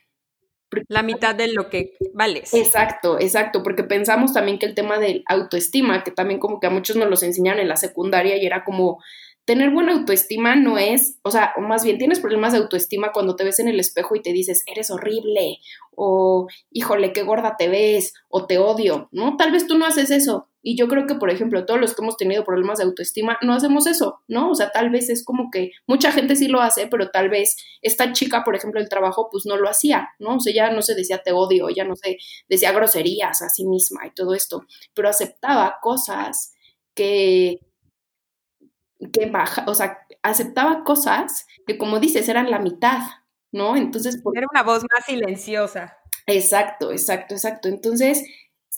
La mitad de lo que vales. Exacto, exacto, porque pensamos también que el tema del autoestima, que también como que a muchos nos los enseñaron en la secundaria y era como, tener buena autoestima no es, o sea, o más bien tienes problemas de autoestima cuando te ves en el espejo y te dices, eres horrible, o híjole, qué gorda te ves, o te odio, ¿no? Tal vez tú no haces eso. Y yo creo que, por ejemplo, todos los que hemos tenido problemas de autoestima no hacemos eso, ¿no? O sea, tal vez es como que mucha gente sí lo hace, pero tal vez esta chica, por ejemplo, el trabajo, pues no lo hacía, ¿no? O sea, ya no se decía te odio, ya no se decía groserías a sí misma y todo esto, pero aceptaba cosas que que baja, o sea, aceptaba cosas que como dices eran la mitad, ¿no? Entonces... Era una voz más silenciosa. Exacto, exacto, exacto. Entonces,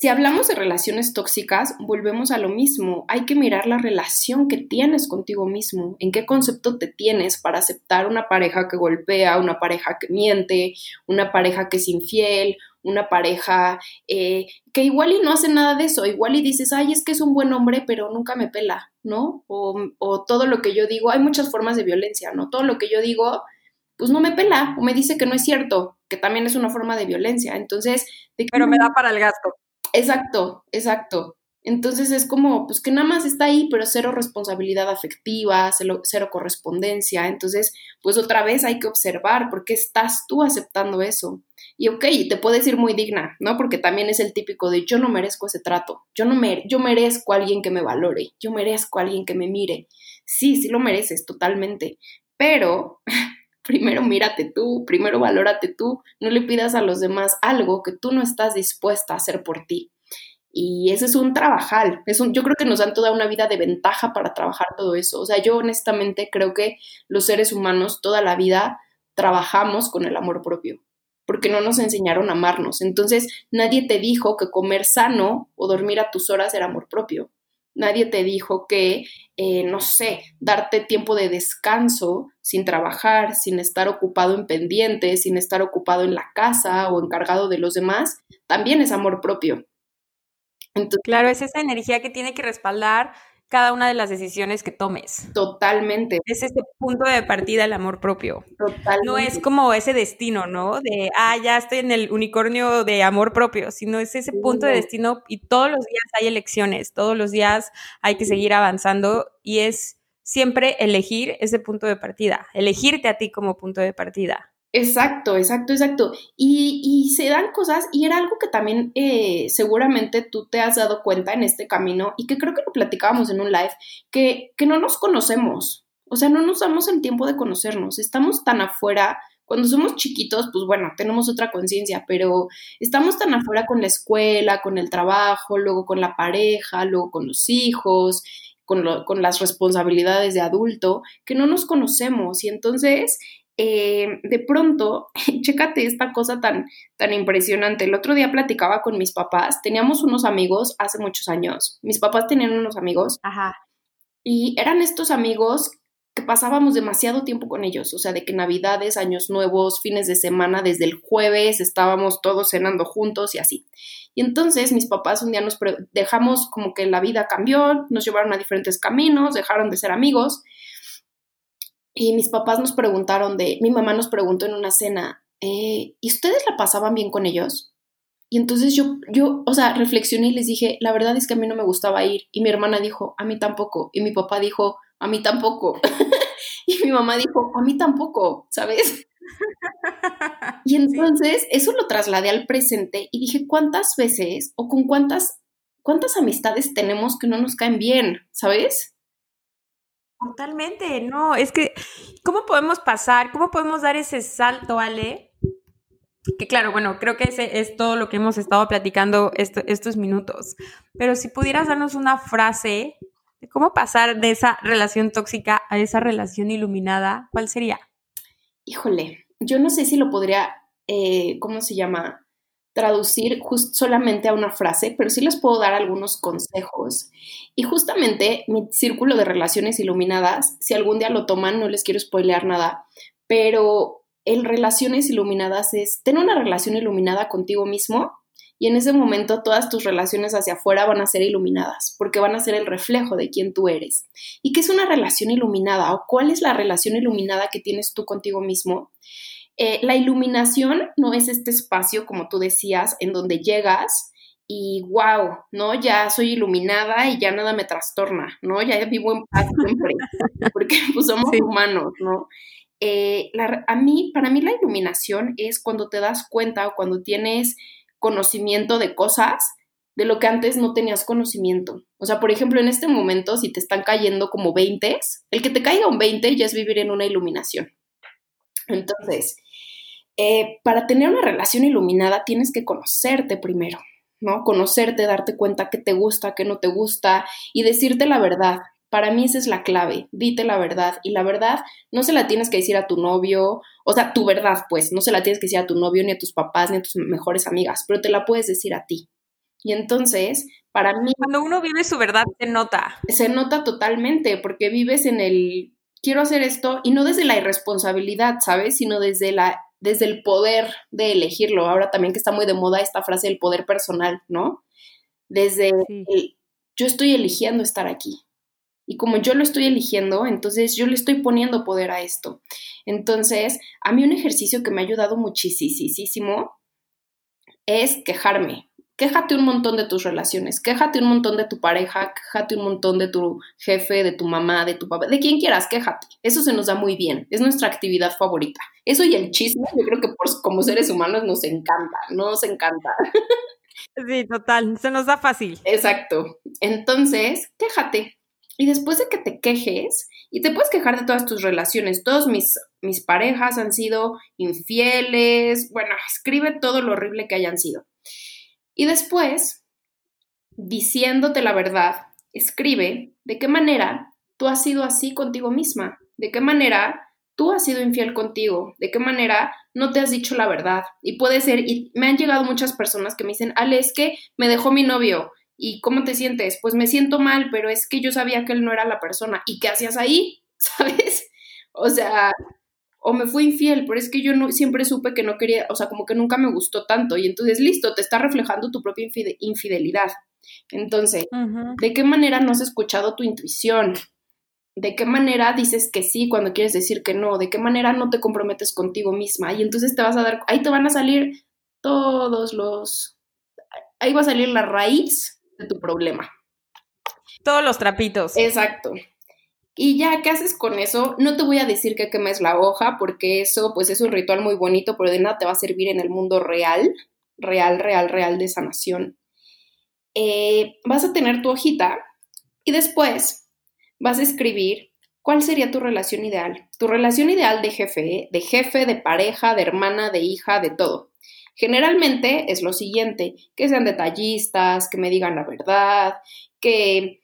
si hablamos de relaciones tóxicas, volvemos a lo mismo. Hay que mirar la relación que tienes contigo mismo, en qué concepto te tienes para aceptar una pareja que golpea, una pareja que miente, una pareja que es infiel, una pareja eh, que igual y no hace nada de eso, igual y dices, ay, es que es un buen hombre, pero nunca me pela, ¿no? O, o todo lo que yo digo, hay muchas formas de violencia, ¿no? Todo lo que yo digo, pues no me pela o me dice que no es cierto, que también es una forma de violencia. Entonces, pero me da para el gasto. Exacto, exacto. Entonces es como, pues que nada más está ahí, pero cero responsabilidad afectiva, cero, correspondencia. Entonces, pues otra vez hay que observar por qué estás tú aceptando eso. Y ok, te puedes ir muy digna, ¿no? Porque también es el típico de yo no merezco ese trato, yo no me, yo merezco a alguien que me valore, yo merezco a alguien que me mire. Sí, sí lo mereces totalmente, pero primero mírate tú, primero valórate tú, no le pidas a los demás algo que tú no estás dispuesta a hacer por ti. Y ese es un trabajal, es un, yo creo que nos dan toda una vida de ventaja para trabajar todo eso. O sea, yo honestamente creo que los seres humanos toda la vida trabajamos con el amor propio, porque no nos enseñaron a amarnos. Entonces, nadie te dijo que comer sano o dormir a tus horas era amor propio. Nadie te dijo que, eh, no sé, darte tiempo de descanso sin trabajar, sin estar ocupado en pendientes, sin estar ocupado en la casa o encargado de los demás, también es amor propio. claro, es esa energía que tiene que respaldar cada una de las decisiones que tomes. Totalmente. Es ese punto de partida el amor propio. Totalmente. No es como ese destino, ¿no? De, ah, ya estoy en el unicornio de amor propio, sino es ese punto de destino y todos los días hay elecciones, todos los días hay que seguir avanzando y es siempre elegir ese punto de partida, elegirte a ti como punto de partida. Exacto, exacto, exacto. Y, se dan cosas, y era algo que también eh, seguramente tú te has dado cuenta en este camino, y que creo que lo platicábamos en un live, que, que no nos conocemos. O sea, no nos damos el tiempo de conocernos. Estamos tan afuera. Cuando somos chiquitos, pues bueno, tenemos otra conciencia, pero estamos tan afuera con la escuela, con el trabajo, luego con la pareja, luego con los hijos, con, con, las responsabilidades de adulto, que no nos conocemos. Y entonces eh, de pronto, *laughs* chécate esta cosa tan, tan impresionante. El otro día platicaba con mis papás, teníamos unos amigos hace muchos años, mis papás tenían unos amigos Ajá. y eran estos amigos que pasábamos demasiado tiempo con ellos, o sea, de que navidades, años nuevos, fines de semana, desde el jueves estábamos todos cenando juntos y así. Y entonces mis papás un día nos dejamos como que la vida cambió, nos llevaron a diferentes caminos, dejaron de ser amigos y mis papás nos preguntaron de, mi mamá nos preguntó en una cena, eh, ¿y ustedes la pasaban bien con ellos? Y entonces yo, yo, o sea, reflexioné y les dije, la verdad es que a mí no me gustaba ir. Y mi hermana dijo, a mí tampoco. Y mi papá dijo, a mí tampoco. *laughs* y mi mamá dijo, a mí tampoco, ¿sabes? *laughs* y entonces eso lo trasladé al presente y dije, ¿cuántas veces o con cuántas, cuántas amistades tenemos que no nos caen bien, ¿sabes? Totalmente, no, es que, ¿cómo podemos pasar? ¿Cómo podemos dar ese salto, Ale? Que claro, bueno, creo que ese es todo lo que hemos estado platicando estos minutos. Pero si pudieras darnos una frase de cómo pasar de esa relación tóxica a esa relación iluminada, ¿cuál sería? Híjole, yo no sé si lo podría, eh, ¿cómo se llama? Traducir solamente a una frase, pero sí les puedo dar algunos consejos. Y justamente mi círculo de relaciones iluminadas, si algún día lo toman, no les quiero spoilear nada, pero el relaciones iluminadas es tener una relación iluminada contigo mismo y en ese momento todas tus relaciones hacia afuera van a ser iluminadas, porque van a ser el reflejo de quién tú eres. ¿Y qué es una relación iluminada o cuál es la relación iluminada que tienes tú contigo mismo? Eh, la iluminación no es este espacio, como tú decías, en donde llegas y wow, ¿no? Ya soy iluminada y ya nada me trastorna, ¿no? Ya vivo en paz siempre, *laughs* porque pues somos humanos, ¿no? Eh, a mí, para mí la iluminación es cuando te das cuenta o cuando tienes conocimiento de cosas de lo que antes no tenías conocimiento. O sea, por ejemplo, en este momento, si te están cayendo como 20, el que te caiga un 20 ya es vivir en una iluminación. Entonces, eh, para tener una relación iluminada tienes que conocerte primero, ¿no? Conocerte, darte cuenta qué te gusta, qué no te gusta y decirte la verdad. Para mí esa es la clave, dite la verdad. Y la verdad no se la tienes que decir a tu novio, o sea, tu verdad, pues, no se la tienes que decir a tu novio, ni a tus papás, ni a tus mejores amigas, pero te la puedes decir a ti. Y entonces, para mí... Cuando uno vive su verdad, se nota. Se nota totalmente, porque vives en el, quiero hacer esto, y no desde la irresponsabilidad, ¿sabes? Sino desde, la, desde el poder de elegirlo. Ahora también que está muy de moda esta frase del poder personal, ¿no? Desde el, yo estoy eligiendo estar aquí. Y como yo lo estoy eligiendo, entonces yo le estoy poniendo poder a esto. Entonces, a mí un ejercicio que me ha ayudado muchísimo es quejarme. Quéjate un montón de tus relaciones, quéjate un montón de tu pareja, quéjate un montón de tu jefe, de tu mamá, de tu papá, de quien quieras, quéjate. Eso se nos da muy bien, es nuestra actividad favorita. Eso y el chisme, yo creo que como seres humanos nos encanta, nos encanta. Sí, total, se nos da fácil. Exacto. Entonces, quéjate. Y después de que te quejes, y te puedes quejar de todas tus relaciones, todos mis, mis parejas han sido infieles, bueno, escribe todo lo horrible que hayan sido. Y después, diciéndote la verdad, escribe de qué manera tú has sido así contigo misma, de qué manera tú has sido infiel contigo, de qué manera no te has dicho la verdad. Y puede ser, y me han llegado muchas personas que me dicen, Ale, es que me dejó mi novio. ¿Y cómo te sientes? Pues me siento mal, pero es que yo sabía que él no era la persona. ¿Y qué hacías ahí? *laughs* ¿Sabes? O sea, o me fue infiel, pero es que yo no, siempre supe que no quería, o sea, como que nunca me gustó tanto. Y entonces, listo, te está reflejando tu propia infidelidad. Entonces, ¿de qué manera no has escuchado tu intuición? ¿De qué manera dices que sí cuando quieres decir que no? ¿De qué manera no te comprometes contigo misma? Y entonces te vas a dar, ahí te van a salir todos los, ahí va a salir la raíz de tu problema. Todos los trapitos. Exacto. Y ya, ¿qué haces con eso? No te voy a decir que quemes la hoja, porque eso, pues es un ritual muy bonito, pero de nada te va a servir en el mundo real, real, real, real de sanación. Eh, vas a tener tu hojita y después vas a escribir cuál sería tu relación ideal. Tu relación ideal de jefe, de jefe, de pareja, de hermana, de hija, de todo. Generalmente es lo siguiente, que sean detallistas, que me digan la verdad, que,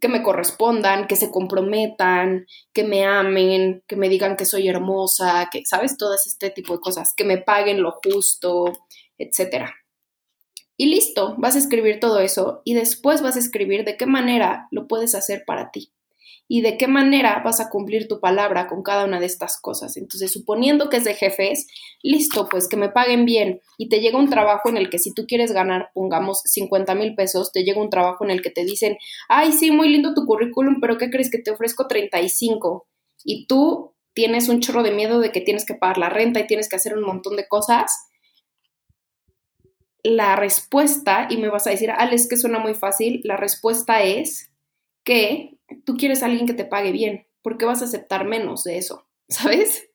que me correspondan, que se comprometan, que me amen, que me digan que soy hermosa, que, ¿sabes? Todas este tipo de cosas, que me paguen lo justo, etcétera. Y listo, vas a escribir todo eso y después vas a escribir de qué manera lo puedes hacer para ti y de qué manera vas a cumplir tu palabra con cada una de estas cosas. Entonces, suponiendo que es de jefes, listo, pues que me paguen bien y te llega un trabajo en el que si tú quieres ganar, pongamos 50 mil pesos, te llega un trabajo en el que te dicen, ay, sí, muy lindo tu currículum, pero ¿qué crees que te ofrezco 35? Y tú tienes un chorro de miedo de que tienes que pagar la renta y tienes que hacer un montón de cosas. La respuesta, y me vas a decir, Alex, que suena muy fácil, la respuesta es que tú quieres a alguien que te pague bien, ¿por qué vas a aceptar menos de eso? *laughs* ¿Sabes?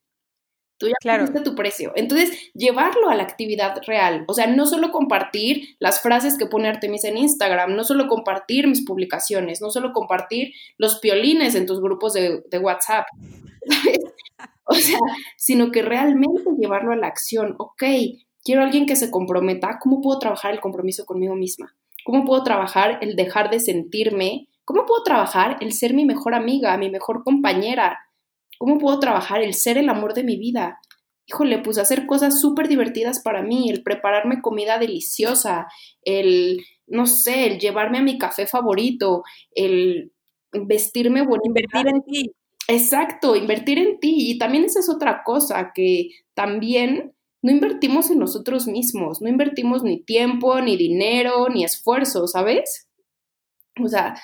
Tú ya claro. tu precio. Entonces, llevarlo a la actividad real. O sea, no solo compartir las frases que pone Artemis en Instagram, no solo compartir mis publicaciones, no solo compartir los piolines en tus grupos de, de WhatsApp, *laughs* ¿sabes? O sea, sino que realmente llevarlo a la acción. Ok, quiero a alguien que se comprometa. ¿Cómo puedo trabajar el compromiso conmigo misma? ¿Cómo puedo trabajar el dejar de sentirme ¿Cómo puedo trabajar el ser mi mejor amiga, mi mejor compañera? ¿Cómo puedo trabajar el ser el amor de mi vida? Híjole, pues hacer cosas súper divertidas para mí, el prepararme comida deliciosa, el, no sé, el llevarme a mi café favorito, el vestirme bonito. Invertir en ti. Exacto, invertir en ti. Y también esa es otra cosa, que también no invertimos en nosotros mismos, no invertimos ni tiempo, ni dinero, ni esfuerzo, ¿sabes? O sea,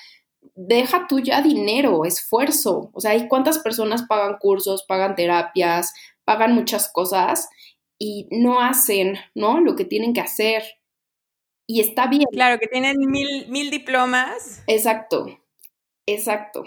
deja tú ya dinero, esfuerzo. O sea, hay cuántas personas pagan cursos, pagan terapias, pagan muchas cosas y no hacen, ¿no? Lo que tienen que hacer. Y está bien. Claro, que tienen mil, mil diplomas. Exacto, exacto.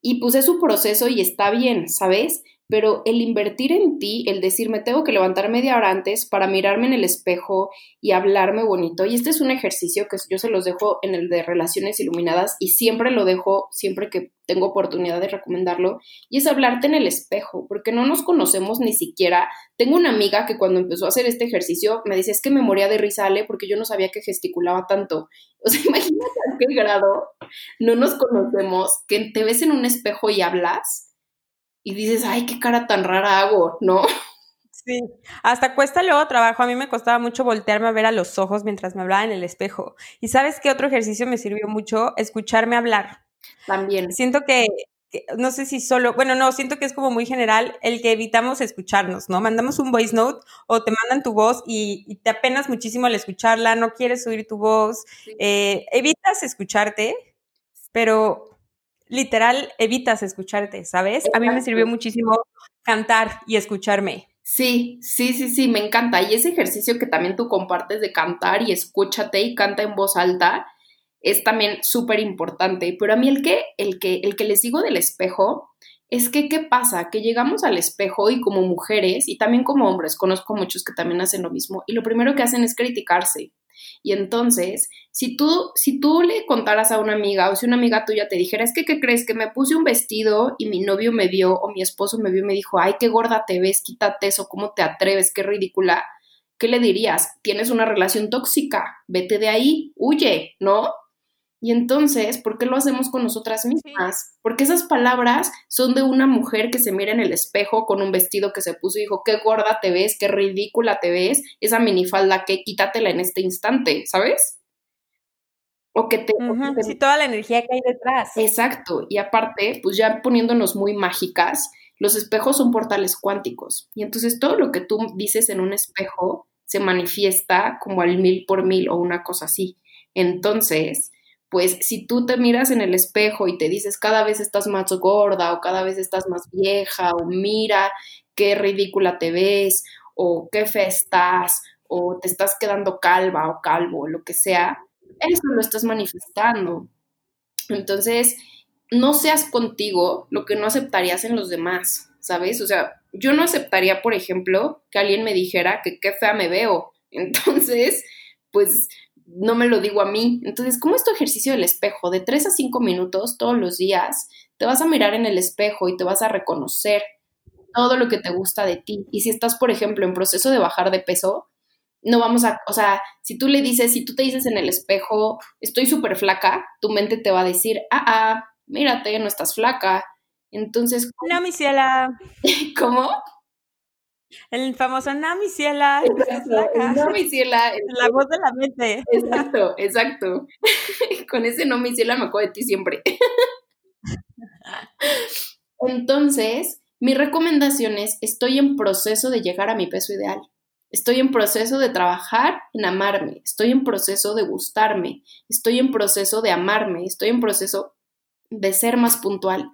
Y pues es su proceso y está bien, ¿sabes? Pero el invertir en ti, el decirme tengo que levantar media hora antes para mirarme en el espejo y hablarme bonito, y este es un ejercicio que yo se los dejo en el de relaciones iluminadas y siempre lo dejo, siempre que tengo oportunidad de recomendarlo, y es hablarte en el espejo, porque no nos conocemos ni siquiera. Tengo una amiga que cuando empezó a hacer este ejercicio me dice, es que me moría de risa, Ale, porque yo no sabía que gesticulaba tanto. *laughs* O sea, imagínate a qué grado no nos conocemos, que te ves en un espejo y hablas y dices, ay, qué cara tan rara hago, ¿no? Sí, hasta cuesta luego trabajo. A mí me costaba mucho voltearme a ver a los ojos mientras me hablaba en el espejo. ¿Y sabes qué otro ejercicio me sirvió mucho? Escucharme hablar. También. Siento que, no sé si solo, bueno, no, siento que es como muy general el que evitamos escucharnos, ¿no? Mandamos un voice note o te mandan tu voz y, te apenas muchísimo al escucharla, no quieres oír tu voz, eh, evitas escucharte, pero literal evitas escucharte, ¿sabes? A mí me sirvió muchísimo cantar y escucharme. Sí, sí, sí, sí, me encanta. Y ese ejercicio que también tú compartes de cantar y escúchate y canta en voz alta es también súper importante. Pero a mí el que, el que, el que les digo del espejo es que, ¿qué pasa? Que llegamos al espejo y como mujeres y también como hombres, conozco muchos que también hacen lo mismo, y lo primero que hacen es criticarse. Y entonces, si tú, si tú le contaras a una amiga o si una amiga tuya te dijera, es que, ¿qué crees? Que me puse un vestido y mi novio me vio o mi esposo me vio y me dijo, ay, qué gorda te ves, quítate eso, ¿cómo te atreves? Qué ridícula. ¿Qué le dirías? Tienes una relación tóxica, vete de ahí, huye, ¿no? Y entonces, ¿por qué lo hacemos con nosotras mismas? Porque esas palabras son de una mujer que se mira en el espejo con un vestido que se puso y dijo, qué gorda te ves, qué ridícula te ves, esa minifalda que quítatela en este instante, ¿sabes? O que te... sí, toda la energía que hay detrás. Exacto. Y aparte, pues ya poniéndonos muy mágicas, los espejos son portales cuánticos. Y entonces todo lo que tú dices en un espejo se manifiesta como al mil por mil o una cosa así. Entonces, pues si tú te miras en el espejo y te dices cada vez estás más gorda o cada vez estás más vieja o mira qué ridícula te ves o qué fe estás o te estás quedando calva o calvo o lo que sea, eso lo estás manifestando. Entonces, no seas contigo lo que no aceptarías en los demás, ¿sabes? O sea, yo no aceptaría, por ejemplo, que alguien me dijera que qué fea me veo. *laughs* Entonces, pues no me lo digo a mí. Entonces, ¿cómo es tu ejercicio del espejo? De 3 a 5 minutos todos los días, te vas a mirar en el espejo y te vas a reconocer todo lo que te gusta de ti. Y si estás, por ejemplo, en proceso de bajar de peso, no vamos a, o sea, si tú le dices, si tú te dices en el espejo, estoy súper flaca, tu mente te va a decir, ah, ah, mírate, no estás flaca. Entonces... No, mi ciela. *laughs* ¿Cómo? El famoso no, mi ciela. ciela. *laughs* La voz de la mente. Exacto, exacto. *laughs* Con ese no, mi ciela me acuerdo de ti siempre. *laughs* Entonces, mi recomendación es, estoy en proceso de llegar a mi peso ideal. Estoy en proceso de trabajar en amarme. Estoy en proceso de gustarme. Estoy en proceso de amarme. Estoy en proceso de ser más puntual.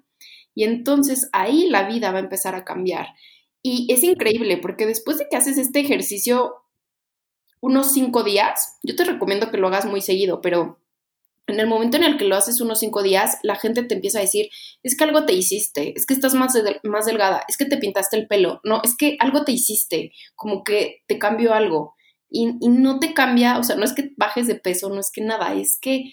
Y entonces ahí la vida va a empezar a cambiar. Y es increíble porque después de que haces este ejercicio unos cinco días, yo te recomiendo que lo hagas muy seguido, pero en el momento en el que lo haces unos cinco días, la gente te empieza a decir, es que algo te hiciste, es que estás más, más delgada, es que te pintaste el pelo, no, es que algo te hiciste, como que te cambió algo. Y, y no te cambia, o sea, no es que bajes de peso, no es que nada, es que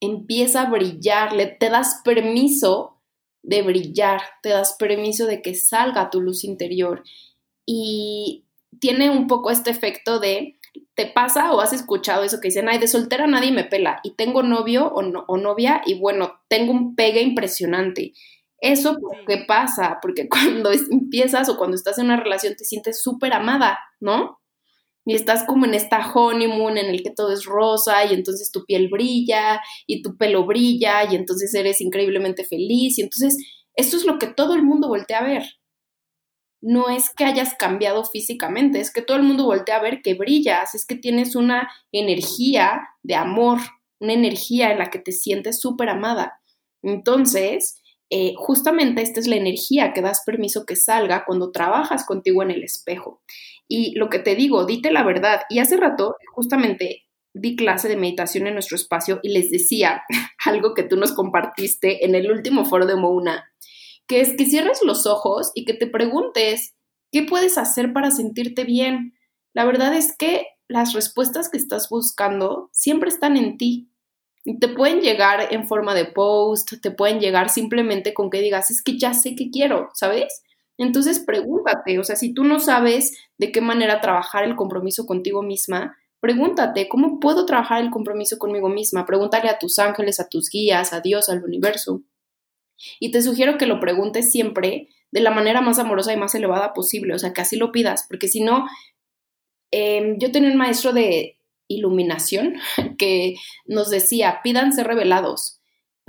empieza a brillar, le, te das permiso de brillar, te das permiso de que salga tu luz interior y tiene un poco este efecto de te pasa o has escuchado eso que dicen, ay, de soltera nadie me pela y tengo novio o, o novia y bueno, tengo un pegue impresionante. Eso, ¿qué pasa? Porque *laughs* cuando empiezas o cuando estás en una relación te sientes súper amada, ¿no? Y estás como en esta honeymoon en el que todo es rosa y entonces tu piel brilla y tu pelo brilla y entonces eres increíblemente feliz y entonces esto es lo que todo el mundo voltea a ver. No es que hayas cambiado físicamente, es que todo el mundo voltea a ver que brillas, es que tienes una energía de amor, una energía en la que te sientes súper amada. Entonces, eh, justamente esta es la energía que das permiso que salga cuando trabajas contigo en el espejo. Y lo que te digo, dite la verdad. Y hace rato, justamente, di clase de meditación en nuestro espacio y les decía *laughs* algo que tú nos compartiste en el último foro de Mouna, que es que cierres los ojos y que te preguntes, ¿qué puedes hacer para sentirte bien? La verdad es que las respuestas que estás buscando siempre están en ti. Y te pueden llegar en forma de post, te pueden llegar simplemente con que digas, es que ya sé qué quiero, ¿sabes? Entonces pregúntate, o sea, si tú no sabes de qué manera trabajar el compromiso contigo misma, pregúntate, ¿cómo puedo trabajar el compromiso conmigo misma? Pregúntale a tus ángeles, a tus guías, a Dios, al universo. Y te sugiero que lo preguntes siempre de la manera más amorosa y más elevada posible, o sea, que así lo pidas, porque si no, em, yo tenía un maestro de iluminación *laughs* que nos decía, pídanse revelados,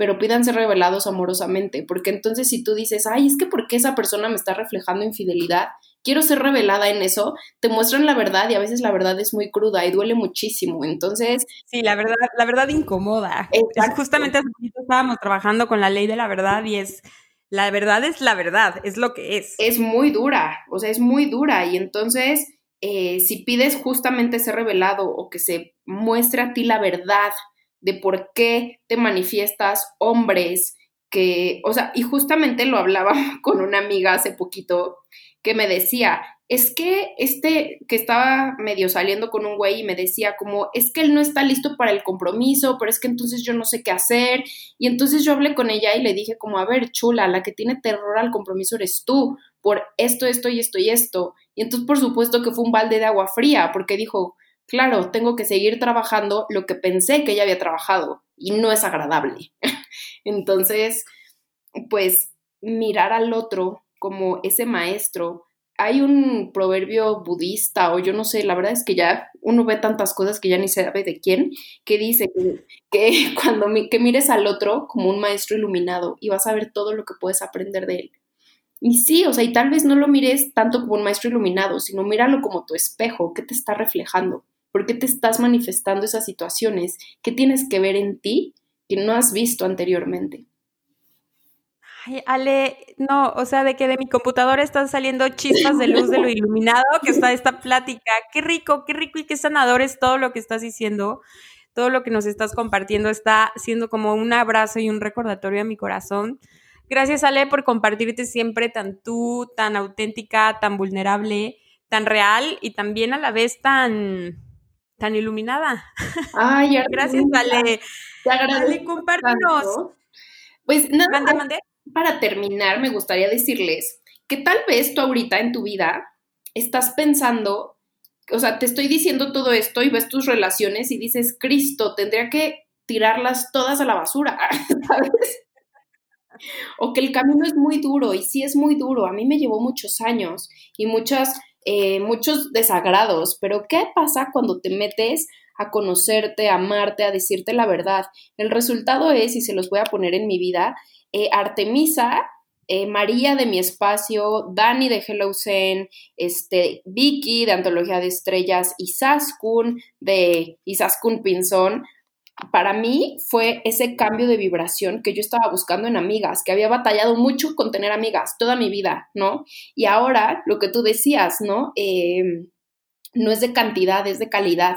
pero pídanse revelados amorosamente, porque entonces si tú dices, ay, es que ¿por qué esa persona me está reflejando infidelidad? Quiero ser revelada en eso, te muestran la verdad y a veces la verdad es muy cruda y duele muchísimo, entonces... Sí, la verdad, la verdad incomoda. Justamente hace poquito estábamos trabajando con la ley de la verdad y es la verdad es la verdad, es lo que es. Es muy dura, o sea, es muy dura y entonces eh, si pides justamente ser revelado o que se muestre a ti la verdad de por qué te manifiestas hombres que, o sea, y justamente lo hablaba *laughs* con una amiga hace poquito que me decía, es que este que estaba medio saliendo con un güey y me decía como, es que él no está listo para el compromiso, pero es que entonces yo no sé qué hacer. Y entonces yo hablé con ella y le dije como, a ver, chula, la que tiene terror al compromiso eres tú, por esto, esto y esto y esto. Y entonces por supuesto que fue un balde de agua fría, porque dijo, claro, tengo que seguir trabajando lo que pensé que ella había trabajado y no es agradable. *laughs* entonces, pues mirar al otro como ese maestro hay un proverbio budista o yo no sé, la verdad es que ya uno ve tantas cosas que ya ni sabe de quién, que dice que, *laughs* cuando que mires al otro como un maestro iluminado y vas a ver todo lo que puedes aprender de él. Y sí, o sea, y tal vez no lo mires tanto como un maestro iluminado, sino míralo como tu espejo, ¿qué te está reflejando? ¿Por qué te estás manifestando esas situaciones? ¿Qué tienes que ver en ti que no has visto anteriormente? Ay, Ale, no, o sea, de que de mi computadora están saliendo chispas de luz de lo *laughs* iluminado que está esta plática. Qué rico, qué rico y qué sanador es todo lo que estás diciendo. Todo lo que nos estás compartiendo está siendo como un abrazo y un recordatorio a mi corazón. Gracias, Ale, por compartirte siempre tan tú, tan auténtica, tan vulnerable, tan real y también a la vez tan, tan iluminada. Ay, *laughs* gracias, Ale. Te agradezco. Ale, compártenos. Pues nada, mande, para terminar, me gustaría decirles que tal vez tú ahorita en tu vida estás pensando, o sea, te estoy diciendo todo esto y ves tus relaciones y dices, Cristo, tendría que tirarlas todas a la basura, *laughs* ¿sabes? O que el camino es muy duro y sí es muy duro. A mí me llevó muchos años y muchas, eh, muchos desagrados, pero ¿qué pasa cuando te metes a conocerte, a amarte, a decirte la verdad? El resultado es, y se los voy a poner en mi vida, eh, Artemisa, eh, María de Mi Espacio, Dani de Hello Zen, este, Vicky de Antología de Estrellas, Isaskun de Isaskun Pinzón. Para mí fue ese cambio de vibración que yo estaba buscando en amigas, que había batallado mucho con tener amigas toda mi vida, ¿no? Y ahora lo que tú decías, ¿no? Eh, no es de cantidad, es de calidad,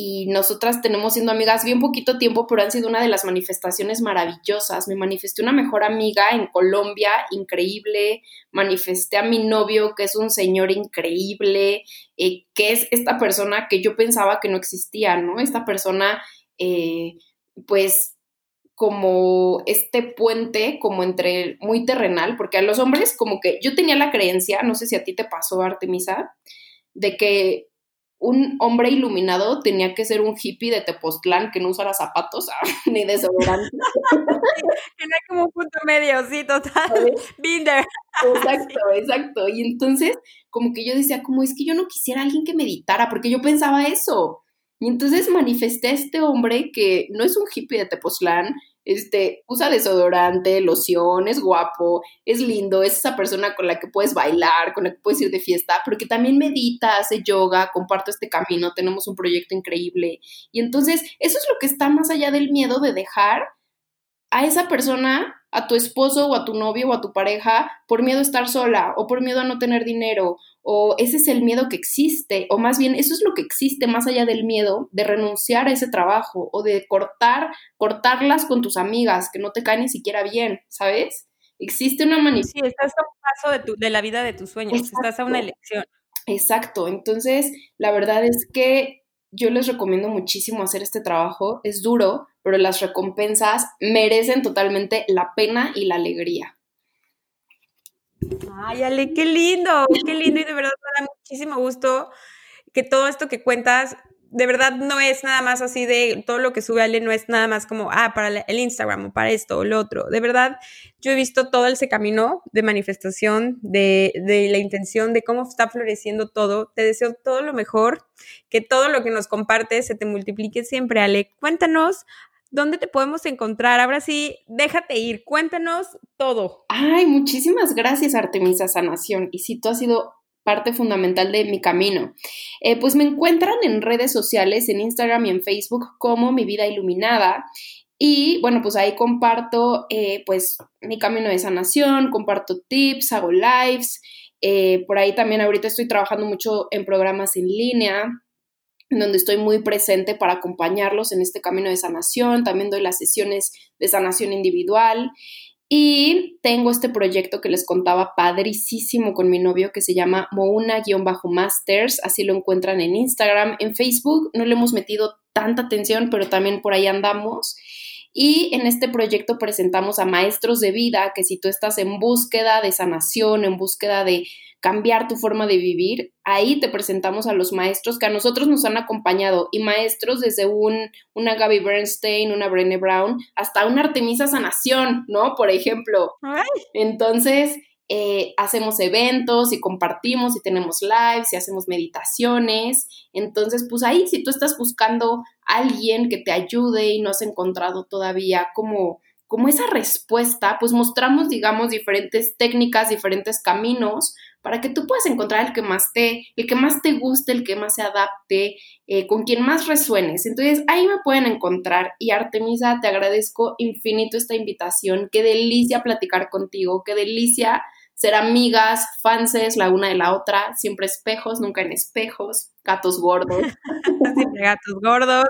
y nosotras tenemos siendo amigas bien poquito tiempo, pero han sido una de las manifestaciones maravillosas. Me manifesté una mejor amiga en Colombia, increíble. Manifesté a mi novio, que es un señor increíble, eh, que es esta persona que yo pensaba que no existía, ¿no? Esta persona, eh, pues como este puente como entre muy terrenal, porque a los hombres como que yo tenía la creencia, no sé si a ti te pasó, Artemisa, de que un hombre iluminado tenía que ser un hippie de Tepoztlán que no usara zapatos *laughs* ni desodorante. *laughs* hay como un punto medio, sí, total. Binder. Exacto, exacto. Y entonces, como que yo decía, como es que yo no quisiera a alguien que meditara, porque yo pensaba eso. Y entonces manifesté a este hombre que no es un hippie de Tepoztlán, este, usa desodorante, loción, es guapo, es lindo, es esa persona con la que puedes bailar, con la que puedes ir de fiesta, porque también medita, hace yoga, comparto este camino, tenemos un proyecto increíble. Y entonces, eso es lo que está más allá del miedo de dejar a esa persona, a tu esposo o a tu novio o a tu pareja, por miedo a estar sola o por miedo a no tener dinero o ese es el miedo que existe, o más bien eso es lo que existe más allá del miedo de renunciar a ese trabajo o de cortar, cortarlas con tus amigas que no te caen ni siquiera bien, ¿sabes? Existe una manifestación. Sí, estás a un paso de, de la vida de tus sueños, estás a una elección. Exacto, entonces la verdad es que yo les recomiendo muchísimo hacer este trabajo, es duro, pero las recompensas merecen totalmente la pena y la alegría. Ay, Ale, qué lindo, qué lindo y de verdad me da muchísimo gusto que todo esto que cuentas de verdad no es nada más así de todo lo que sube Ale, no es nada más como, ah, para el Instagram o para esto o lo otro. De verdad, yo he visto todo ese camino de manifestación, de, de la intención, de cómo está floreciendo todo. Te deseo todo lo mejor, que todo lo que nos compartes se te multiplique siempre, Ale. Cuéntanos ¿Dónde te podemos encontrar? Ahora sí, déjate ir, cuéntanos todo. Ay, muchísimas gracias, Artemisa Sanación. Y si tú has sido parte fundamental de mi camino. Eh, pues me encuentran en redes sociales, en Instagram y en Facebook como Mi Vida Iluminada. Y bueno, pues ahí comparto eh, pues mi camino de sanación, comparto tips, hago lives. Eh, por ahí también ahorita estoy trabajando mucho en programas en línea, donde estoy muy presente para acompañarlos en este camino de sanación. También doy las sesiones de sanación individual. Y tengo este proyecto que les contaba padricísimo con mi novio que se llama Mouna-Masters, así lo encuentran en Instagram, en Facebook, no le hemos metido tanta atención, pero también por ahí andamos. Y en este proyecto presentamos a maestros de vida que si tú estás en búsqueda de sanación, en búsqueda de cambiar tu forma de vivir, ahí te presentamos a los maestros que a nosotros nos han acompañado y maestros desde un, una Gaby Bernstein, una Brené Brown, hasta una Artemisa Sanación, ¿no? Por ejemplo. Entonces, eh, hacemos eventos y compartimos y tenemos lives y hacemos meditaciones. Entonces, pues ahí, si tú estás buscando a alguien que te ayude y no has encontrado todavía como como esa respuesta, pues mostramos, digamos, diferentes técnicas, diferentes caminos para que tú puedas encontrar el que más te, el que más te guste, el que más se adapte, eh, con quien más resuenes. Entonces ahí me pueden encontrar y Artemisa, te agradezco infinito esta invitación. Qué delicia platicar contigo, qué delicia ser amigas, fanses la una de la otra, siempre espejos, nunca en espejos, gatos gordos. *laughs* siempre gatos gordos.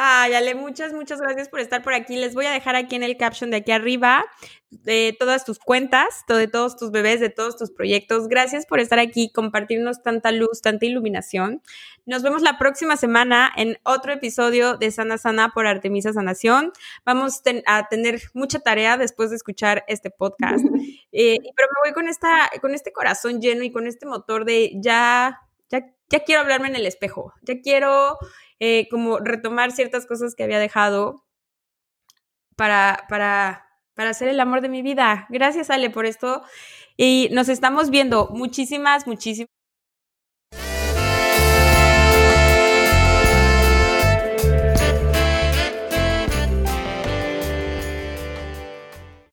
Ay, Ale, muchas, muchas gracias por estar por aquí. Les voy a dejar aquí en el caption de aquí arriba de todas tus cuentas, de todos tus bebés, de todos tus proyectos. Gracias por estar aquí, compartirnos tanta luz, tanta iluminación. Nos vemos la próxima semana en otro episodio de Sana Sana por Artemisa Sanación. Vamos a tener mucha tarea después de escuchar este podcast. *laughs* Eh, pero me voy con, esta, con este corazón lleno y con este motor de ya, ya, ya quiero hablarme en el espejo, ya quiero eh, como retomar ciertas cosas que había dejado para, para, para hacer el amor de mi vida. Gracias, Ale, por esto. Y nos estamos viendo. Muchísimas, muchísimas.